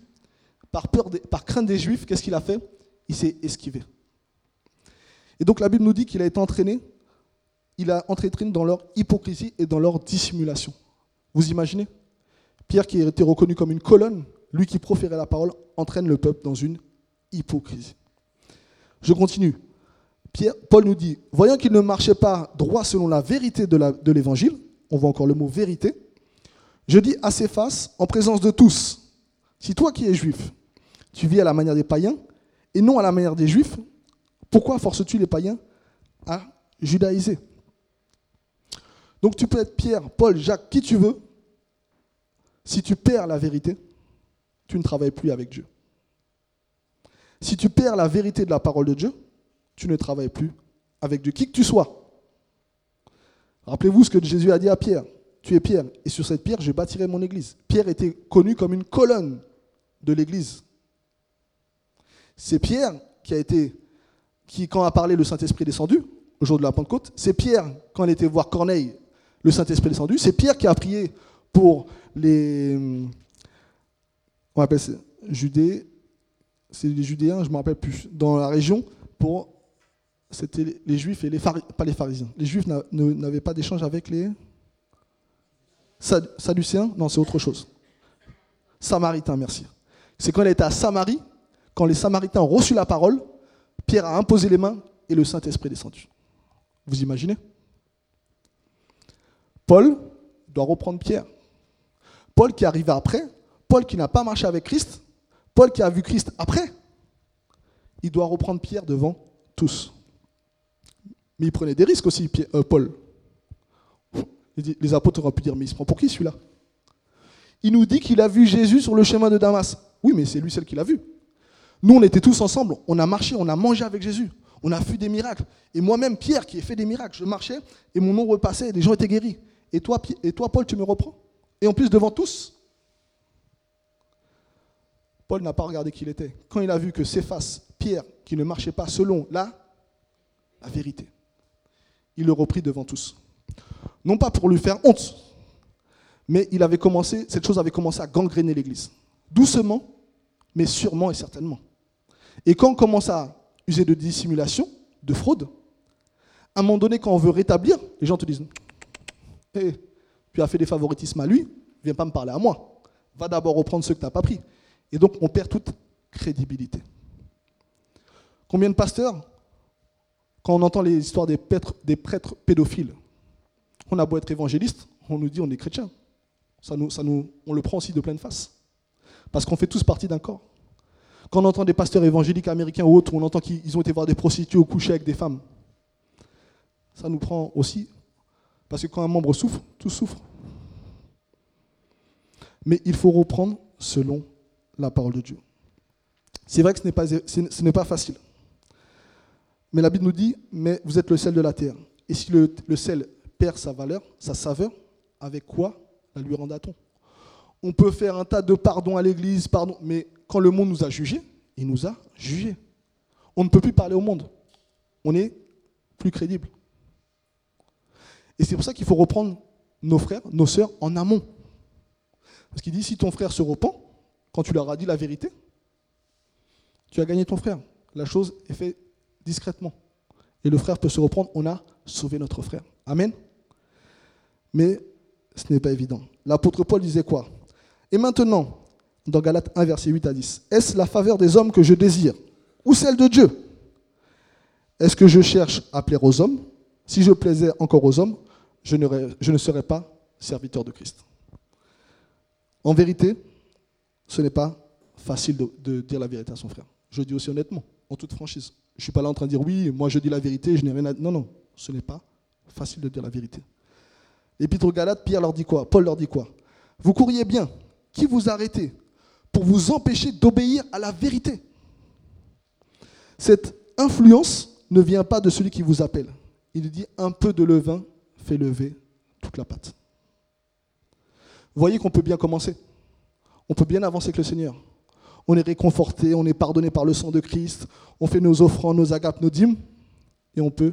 S2: Par, peur par crainte des Juifs, qu'est-ce qu'il a fait? Il s'est esquivé. Et donc la Bible nous dit qu'il a été entraîné, il a entraîné dans leur hypocrisie et dans leur dissimulation. Vous imaginez? Pierre, qui était reconnu comme une colonne, lui qui proférait la parole, entraîne le peuple dans une hypocrisie. Je continue. Paul nous dit, voyant qu'il ne marchait pas droit selon la vérité de l'évangile, on voit encore le mot vérité, je dis à ses faces, en présence de tous, si toi qui es juif, tu vis à la manière des païens et non à la manière des juifs, pourquoi forces-tu les païens à judaïser? Donc tu peux être Pierre, Paul, Jacques, qui tu veux. Si tu perds la vérité, tu ne travailles plus avec Dieu. Si tu perds la vérité de la parole de Dieu, tu ne travailles plus avec Dieu, qui que tu sois. Rappelez-vous ce que Jésus a dit à Pierre. Tu es Pierre, et sur cette pierre, je bâtirai mon église. Pierre était connu comme une colonne de l'église. C'est Pierre qui a été, qui, quand a parlé, le Saint-Esprit descendu, au jour de la Pentecôte. C'est Pierre, quand il était voir Corneille, le Saint-Esprit descendu. C'est Pierre qui a prié pour les. On appelle ça c'est les Judéens, je ne me rappelle plus, dans la région, pour. C'était les Juifs et les pharisiens, pas les pharisiens. Les Juifs n'avaient pas d'échange avec les Sadducéens? Non, c'est autre chose. Samaritains, merci. C'est quand il était à Samarie, quand les Samaritains ont reçu la parole, Pierre a imposé les mains et le Saint-Esprit est descendu. Vous imaginez? Paul doit reprendre Pierre. Paul qui est arrivé après, Paul qui n'a pas marché avec Christ, Paul qui a vu Christ après, il doit reprendre Pierre devant tous. Mais il prenait des risques aussi, euh, Paul. Les apôtres auraient pu dire, mais il se prend pour qui celui-là? Il nous dit qu'il a vu Jésus sur le chemin de Damas. Oui, mais c'est lui seul qui l'a vu. Nous, on était tous ensemble, on a marché, on a mangé avec Jésus, on a fait des miracles. Et moi-même, Pierre, qui ai fait des miracles, je marchais et mon nom repassait et les gens étaient guéris. Et toi, et toi, Paul, tu me reprends? Et en plus, devant tous? Paul n'a pas regardé qui il était. Quand il a vu que Céphas, Pierre, qui ne marchait pas selon la vérité, il le reprit devant tous. Non pas pour lui faire honte, mais cette chose avait commencé à gangréner l'Église. Doucement, mais sûrement et certainement. Et quand on commence à user de dissimulation, de fraude, à un moment donné, quand on veut rétablir, les gens te disent hey, Tu as fait des favoritismes à lui, viens pas me parler à moi. Va d'abord reprendre ceux que tu n'as pas pris. Et donc, on perd toute crédibilité. Combien de pasteurs, quand on entend les histoires des prêtres, pédophiles, on a beau être évangéliste, on nous dit on est chrétien. Ça nous, on le prend aussi de pleine face. Parce qu'on fait tous partie d'un corps. Quand on entend des pasteurs évangéliques américains ou autres, on entend qu'ils ont été voir des prostituées ou coucher avec des femmes, ça nous prend aussi. Parce que quand un membre souffre, tout souffre. Mais il faut reprendre selon la parole de Dieu. C'est vrai que ce n'est pas facile. Mais la Bible nous dit, mais vous êtes le sel de la terre. Et si le, sel perd sa valeur, sa saveur, avec quoi la lui rendra-t-on On peut faire un tas de pardons à l'Église, pardon, mais quand le monde nous a jugés, il nous a jugés. On ne peut plus parler au monde. On est plus crédible. Et c'est pour ça qu'il faut reprendre nos frères, nos sœurs en amont. Parce qu'il dit, si ton frère se repent, quand tu leur as dit la vérité, tu as gagné ton frère. La chose est faite discrètement. Et le frère peut se reprendre, on a sauvé notre frère. Amen. Mais ce n'est pas évident. L'apôtre Paul disait quoi? Et maintenant, dans Galates 1, verset 8 à 10, est-ce la faveur des hommes que je désire ou celle de Dieu? Est-ce que je cherche à plaire aux hommes? Si je plaisais encore aux hommes, je, ne serais pas serviteur de Christ. En vérité, ce n'est pas facile de, de, dire la vérité à son frère. Je dis aussi honnêtement, en toute franchise. Je ne suis pas là en train de dire oui, moi je dis la vérité, je n'ai rien à dire. Non, non, ce n'est pas facile de dire la vérité. L'épître aux Galates, Pierre leur dit quoi? Paul leur dit quoi? Vous courriez bien. Qui vous arrêtez pour vous empêcher d'obéir à la vérité? Cette influence ne vient pas de celui qui vous appelle. Il dit un peu de levain fait lever toute la pâte. Voyez qu'on peut bien commencer. On peut bien avancer avec le Seigneur. On est réconforté, on est pardonné par le sang de Christ, on fait nos offrandes, nos agapes, nos dîmes, et on peut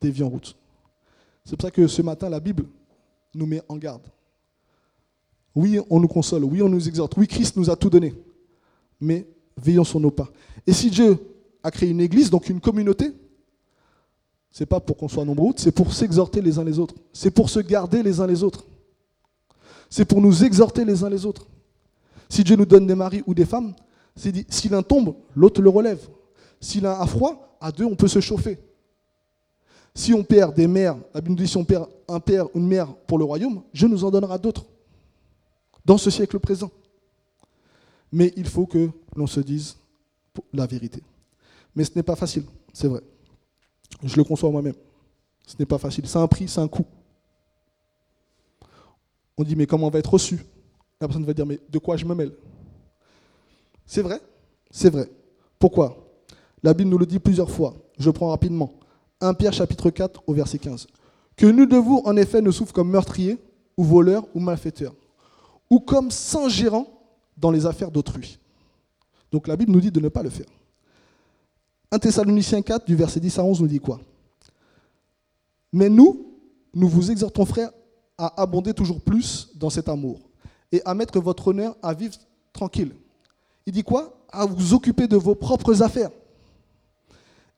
S2: dévier en route. C'est pour ça que ce matin, la Bible nous met en garde. Oui, on nous console, oui, on nous exhorte, oui, Christ nous a tout donné, mais veillons sur nos pas. Et si Dieu a créé une église, donc une communauté, c'est pas pour qu'on soit nombreux, c'est pour s'exhorter les uns les autres, c'est pour se garder les uns les autres, c'est pour nous exhorter les uns les autres. Si Dieu nous donne des maris ou des femmes, si l'un tombe, l'autre le relève. Si l'un a froid, à deux, on peut se chauffer. Si on perd des mères, la Bible nous dit si on perd un père ou une mère pour le royaume, Dieu nous en donnera d'autres dans ce siècle présent. Mais il faut que l'on se dise la vérité. Mais ce n'est pas facile, c'est vrai. Je le conçois moi-même. Ce n'est pas facile. C'est un prix, c'est un coût. On dit, mais comment on va être reçu? La personne va dire, mais de quoi je me mêle? C'est vrai? C'est vrai. Pourquoi? La Bible nous le dit plusieurs fois. Je prends rapidement. 1 Pierre chapitre 4 au verset 15. Que nul de vous, en effet, ne souffre comme meurtrier, ou voleur, ou malfaiteur, ou comme sans gérant dans les affaires d'autrui. Donc la Bible nous dit de ne pas le faire. 1 Thessaloniciens 4, du verset 10 à 11, nous dit quoi? Mais nous, nous vous exhortons, frères, à abonder toujours plus dans cet amour et à mettre votre honneur à vivre tranquille. Il dit quoi? À vous occuper de vos propres affaires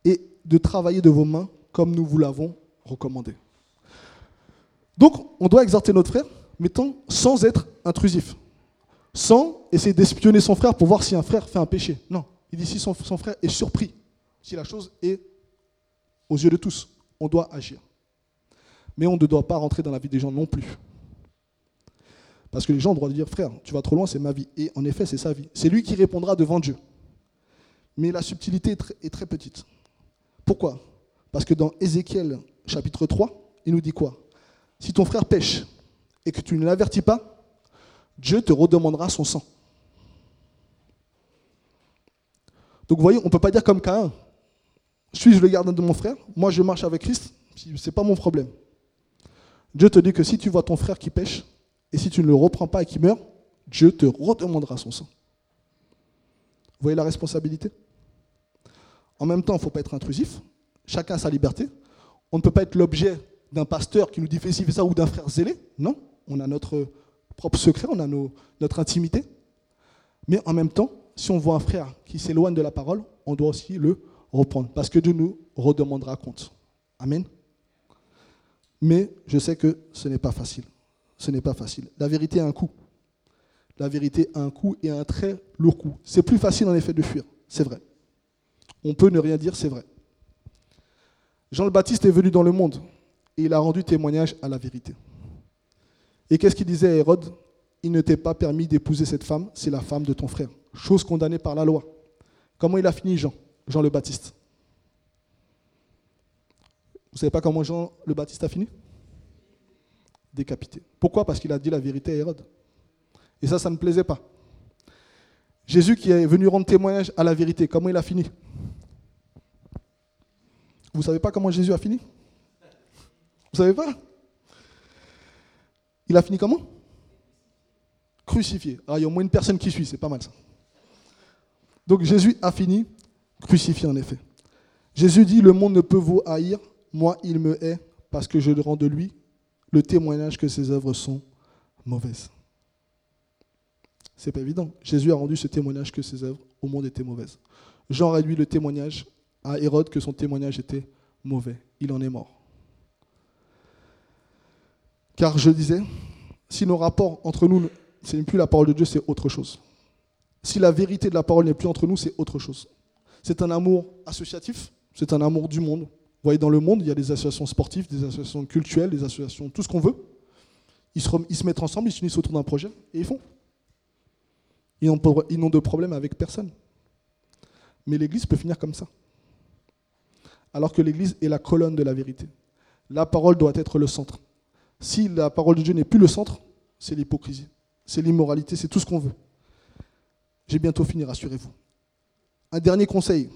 S2: et de travailler de vos mains comme nous vous l'avons recommandé. Donc, on doit exhorter notre frère, mais sans être intrusif, sans essayer d'espionner son frère pour voir si un frère fait un péché. Non, il dit si son, son frère est surpris, si la chose est aux yeux de tous, on doit agir. Mais on ne doit pas rentrer dans la vie des gens non plus. Parce que les gens ont le droit de dire, frère, tu vas trop loin, c'est ma vie. Et en effet, c'est sa vie. C'est lui qui répondra devant Dieu. Mais la subtilité est très, petite. Pourquoi? Parce que dans Ézéchiel chapitre 3, il nous dit quoi? Si ton frère pêche et que tu ne l'avertis pas, Dieu te redemandera son sang. Donc vous voyez, on ne peut pas dire comme Caïn, suis-je le gardien de mon frère? Moi je marche avec Christ, ce n'est pas mon problème. Dieu te dit que si tu vois ton frère qui pêche, et si tu ne le reprends pas et qu'il meurt, Dieu te redemandera son sang. Vous voyez la responsabilité? En même temps, il ne faut pas être intrusif. Chacun a sa liberté. On ne peut pas être l'objet d'un pasteur qui nous dit fais fais ça, ou d'un frère zélé. Non, on a notre propre secret, on a notre intimité. Mais en même temps, si on voit un frère qui s'éloigne de la parole, on doit aussi le reprendre, parce que Dieu nous redemandera compte. Amen. Mais je sais que ce n'est pas facile. Ce n'est pas facile. La vérité a un coût. La vérité a un coût et un très lourd coût. C'est plus facile en effet de fuir, c'est vrai. On peut ne rien dire, c'est vrai. Jean le Baptiste est venu dans le monde et il a rendu témoignage à la vérité. Et qu'est-ce qu'il disait à Hérode? Il ne t'est pas permis d'épouser cette femme, c'est la femme de ton frère. Chose condamnée par la loi. Comment il a fini Jean? Jean le Baptiste. Vous ne savez pas comment Jean le Baptiste a fini? Décapité. Pourquoi? Parce qu'il a dit la vérité à Hérode. Et ça, ça ne plaisait pas. Jésus qui est venu rendre témoignage à la vérité, comment il a fini? Vous ne savez pas comment Jésus a fini? Vous ne savez pas? Il a fini comment? Crucifié. Ah, il y a au moins une personne qui suit, c'est pas mal ça. Donc Jésus a fini crucifié en effet. Jésus dit, le monde ne peut vous haïr, moi il me hait, parce que je rends de lui le témoignage que ses œuvres sont mauvaises. C'est pas évident. Jésus a rendu ce témoignage que ses œuvres au monde étaient mauvaises. Jean réduit le témoignage à Hérode que son témoignage était mauvais. Il en est mort. Car je disais, si nos rapports entre nous, ce n'est plus la parole de Dieu, c'est autre chose. Si la vérité de la parole n'est plus entre nous, c'est autre chose. C'est un amour associatif, c'est un amour du monde. Vous voyez, dans le monde, il y a des associations sportives, des associations culturelles, des associations, tout ce qu'on veut. Ils se, mettent ensemble, ils s'unissent autour d'un projet et ils font. Ils n'ont de problème avec personne. Mais l'Église peut finir comme ça. Alors que l'Église est la colonne de la vérité. La parole doit être le centre. Si la parole de Dieu n'est plus le centre, c'est l'hypocrisie, c'est l'immoralité, c'est tout ce qu'on veut. J'ai bientôt fini, rassurez-vous. Un dernier conseil.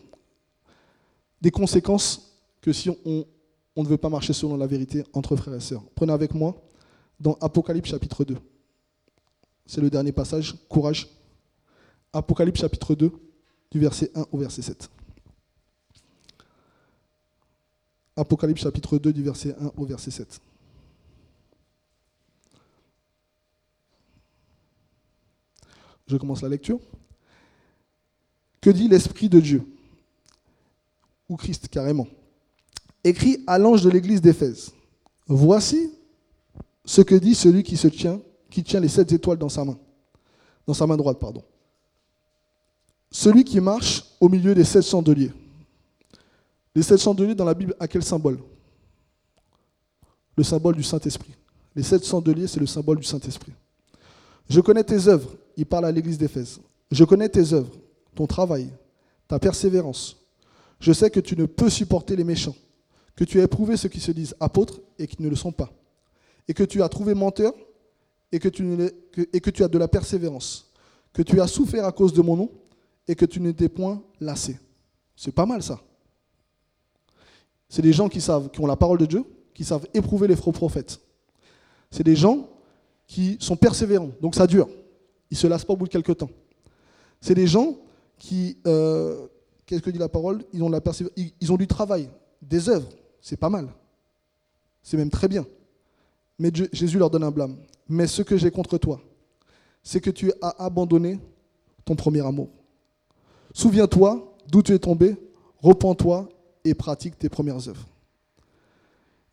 S2: Des conséquences que si on, ne veut pas marcher selon la vérité entre frères et sœurs. Prenez avec moi dans Apocalypse chapitre 2. C'est le dernier passage. Courage. Apocalypse chapitre 2, du verset 1 au verset 7. Apocalypse chapitre 2 du verset 1 au verset 7. Je commence la lecture. Que dit l'Esprit de Dieu Ou Christ carrément? Écrit à l'ange de l'église d'Éphèse. Voici ce que dit celui qui se tient, qui tient les sept étoiles dans sa main. Dans sa main droite, pardon. Celui qui marche au milieu des sept chandeliers. Les sept chandeliers dans la Bible, à quel symbole? Le symbole du Saint-Esprit. Les sept chandeliers, c'est le symbole du Saint-Esprit. Je connais tes œuvres. Il parle à l'église d'Éphèse. Je connais tes œuvres, ton travail, ta persévérance. Je sais que tu ne peux supporter les méchants, que tu as éprouvé ceux qui se disent apôtres et qui ne le sont pas, et que tu as trouvé menteur et que tu, as de la persévérance, que tu as souffert à cause de mon nom et que tu n'étais point lassé. C'est pas mal ça. C'est des gens qui savent, qui ont la parole de Dieu, qui savent éprouver les faux prophètes. C'est des gens qui sont persévérants, donc ça dure. Ils ne se lassent pas au bout de quelques temps. C'est des gens qui, euh, qu'est-ce que dit la parole? Ils ont du travail, des œuvres, c'est pas mal. C'est même très bien. Mais Jésus leur donne un blâme. Mais ce que j'ai contre toi, c'est que tu as abandonné ton premier amour. Souviens-toi d'où tu es tombé, repens-toi et pratique tes premières œuvres.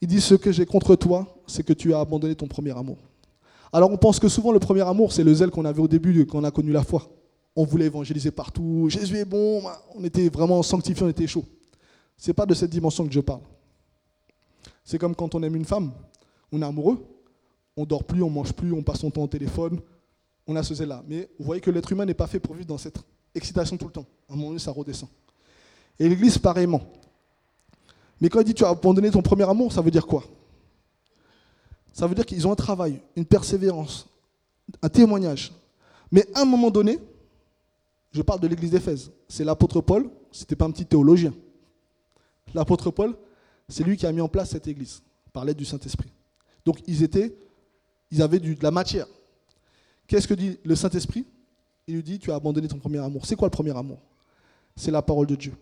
S2: Il dit Ce que j'ai contre toi, c'est que tu as abandonné ton premier amour. Alors on pense que souvent le premier amour, c'est le zèle qu'on avait au début quand on a connu la foi. On voulait évangéliser partout, Jésus est bon, on était vraiment sanctifié, on était chaud. Ce n'est pas de cette dimension que je parle. C'est comme quand on aime une femme, on est amoureux, on dort plus, on mange plus, on passe son temps au téléphone, on a ce zèle-là. Mais vous voyez que l'être humain n'est pas fait pour vivre dans cette excitation tout le temps. À un moment donné, ça redescend. Et l'Église, pareillement. Mais quand il dit tu as abandonné ton premier amour, ça veut dire quoi? Ça veut dire qu'ils ont un travail, une persévérance, un témoignage. Mais à un moment donné, je parle de l'Église d'Éphèse, c'est l'apôtre Paul, c'était pas un petit théologien. L'apôtre Paul, c'est lui qui a mis en place cette Église, par l'aide du Saint-Esprit. Donc ils étaient, ils avaient de la matière. Qu'est-ce que dit le Saint-Esprit? Il lui dit, tu as abandonné ton premier amour. C'est quoi le premier amour? C'est la parole de Dieu.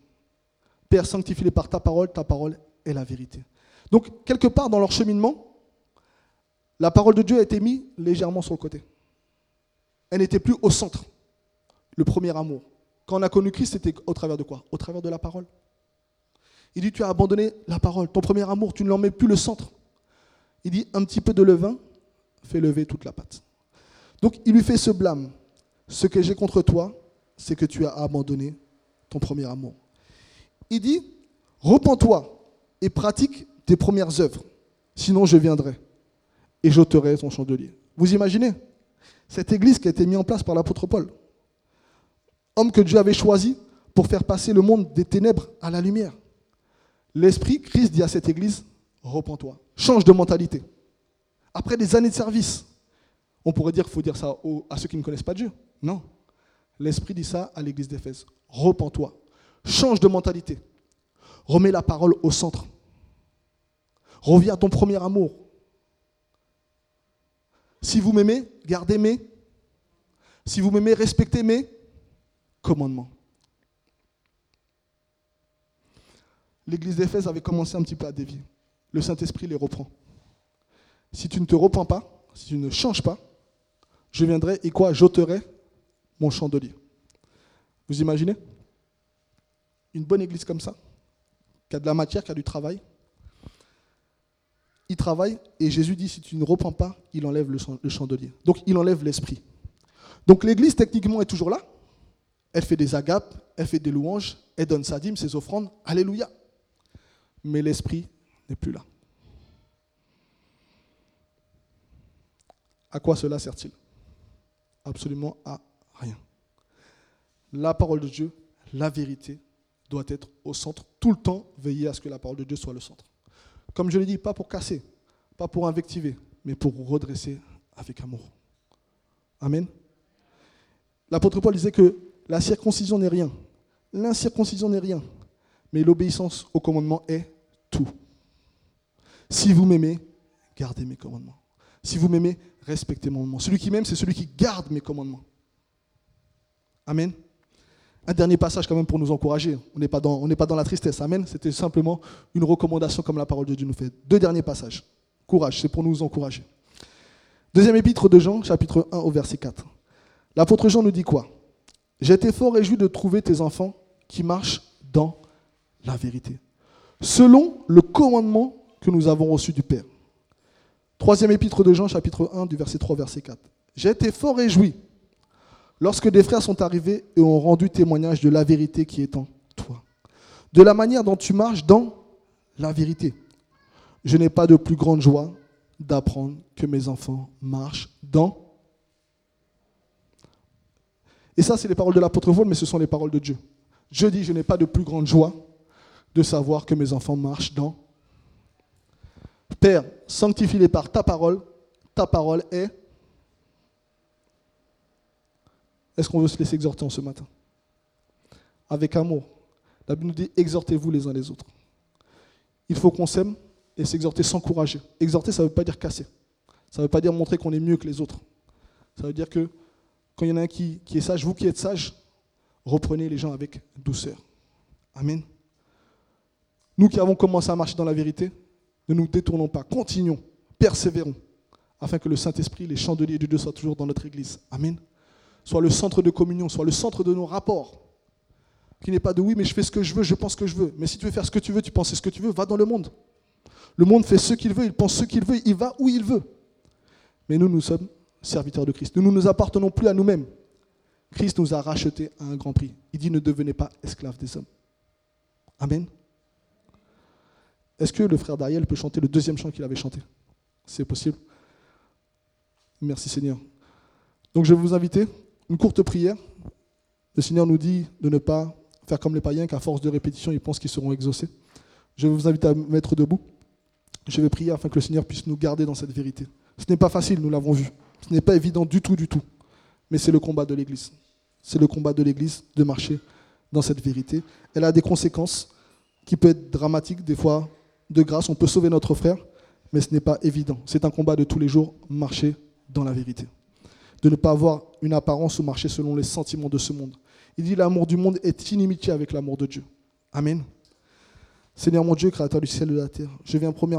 S2: Père, sanctifie-les par ta parole, ta parole est la vérité. Donc, quelque part dans leur cheminement, la parole de Dieu a été mise légèrement sur le côté. Elle n'était plus au centre. Le premier amour. Quand on a connu Christ, c'était au travers de quoi? Au travers de la parole. Il dit, tu as abandonné la parole, ton premier amour, tu ne l'en mets plus le centre. Il dit, un petit peu de levain fait lever toute la pâte. Donc il lui fait ce blâme. Ce que j'ai contre toi, c'est que tu as abandonné ton premier amour. Il dit, repens-toi et pratique tes premières œuvres, sinon je viendrai et j'ôterai ton chandelier. Vous imaginez Cette église qui a été mise en place par l'apôtre Paul, homme que Dieu avait choisi pour faire passer le monde des ténèbres à la lumière. L'Esprit, Christ dit à cette église, repens-toi, change de mentalité. Après des années de service, on pourrait dire qu'il faut dire ça à ceux qui ne connaissent pas Dieu. Non. L'Esprit dit ça à l'église d'Éphèse. Repens-toi, change de mentalité, remets la parole au centre. Reviens à ton premier amour. Si vous m'aimez, gardez mes. Si vous m'aimez, respectez mes commandements. L'église d'Éphèse avait commencé un petit peu à dévier. Le Saint-Esprit les reprend. Si tu ne te repens pas, si tu ne changes pas, je viendrai et quoi J'ôterai mon chandelier. Vous imaginez? Une bonne église comme ça, qui a de la matière, qui a du travail. Il travaille et Jésus dit si tu ne repens pas, il enlève le chandelier. Donc il enlève l'esprit. Donc l'église techniquement est toujours là. Elle fait des agapes, elle fait des louanges, elle donne sa dîme, ses offrandes. Alléluia. Mais l'esprit n'est plus là. À quoi cela sert-il? Absolument à rien. La parole de Dieu, la vérité, doit être au centre. Tout le temps, veiller à ce que la parole de Dieu soit le centre. Comme je l'ai dit, pas pour casser, pas pour invectiver, mais pour redresser avec amour. Amen. L'apôtre Paul disait que la circoncision n'est rien, l'incirconcision n'est rien, mais l'obéissance au commandement est tout. Si vous m'aimez, gardez mes commandements. Si vous m'aimez, respectez mon commandement. Celui qui m'aime, c'est celui qui garde mes commandements. Amen. Un dernier passage quand même pour nous encourager. On n'est pas, dans, pas dans la tristesse. Amen. C'était simplement une recommandation comme la parole de Dieu nous fait. Deux derniers passages. Courage, c'est pour nous encourager. Deuxième épître de Jean, chapitre 1 au verset 4. L'apôtre Jean nous dit quoi? Été fort réjoui de trouver tes enfants qui marchent dans la vérité, selon le commandement que nous avons reçu du Père. Troisième épître de Jean, chapitre 1, du verset 3 verset 4. J'ai été fort réjoui lorsque des frères sont arrivés et ont rendu témoignage de la vérité qui est en toi, de la manière dont tu marches dans la vérité. Je n'ai pas de plus grande joie d'apprendre que mes enfants marchent dans. Et ça, c'est les paroles de l'apôtre Paul, mais ce sont les paroles de Dieu. Je dis, je n'ai pas de plus grande joie de savoir que mes enfants marchent dans Père, sanctifie-les par ta parole. Ta parole est. Est-ce qu'on veut se laisser exhorter en ce matin? Avec amour. La Bible nous dit exhortez-vous les uns les autres. Il faut qu'on s'aime et s'exhorter, s'encourager. Exhorter, ça ne veut pas dire casser. Ça ne veut pas dire montrer qu'on est mieux que les autres. Ça veut dire que quand il y en a un qui, qui est sage, vous qui êtes sage, reprenez les gens avec douceur. Amen. Nous qui avons commencé à marcher dans la vérité, ne nous détournons pas, continuons, persévérons, afin que le Saint-Esprit, les chandeliers de Dieu soient toujours dans notre Église. Amen. Soit le centre de communion, soit le centre de nos rapports. Qui n'est pas de oui, mais je fais ce que je veux, je pense ce que je veux. Mais si tu veux faire ce que tu veux, tu penses ce que tu veux, va dans le monde. Le monde fait ce qu'il veut, il pense ce qu'il veut, il va où il veut. Mais nous, nous sommes serviteurs de Christ. Nous ne nous appartenons plus à nous-mêmes. Christ nous a rachetés à un grand prix. Il dit ne devenez pas esclaves des hommes. Amen. Est-ce que le frère d'Ariel peut chanter le deuxième chant qu'il avait chanté? C'est possible Merci Seigneur. Donc je vais vous inviter, une courte prière. Le Seigneur nous dit de ne pas faire comme les païens, qu'à force de répétition, ils pensent qu'ils seront exaucés. Je vous inviter à mettre debout. Je vais prier afin que le Seigneur puisse nous garder dans cette vérité. Ce n'est pas facile, nous l'avons vu. Ce n'est pas évident du tout, du tout. Mais c'est le combat de l'Église. C'est le combat de l'Église de marcher dans cette vérité. Elle a des conséquences qui peuvent être dramatiques, des fois de grâce, on peut sauver notre frère, mais ce n'est pas évident. C'est un combat de tous les jours, marcher dans la vérité. De ne pas avoir une apparence ou marcher selon les sentiments de ce monde. Il dit l'amour du monde est inimitié avec l'amour de Dieu. Amen. Seigneur mon Dieu, créateur du ciel et de la terre, je viens premièrement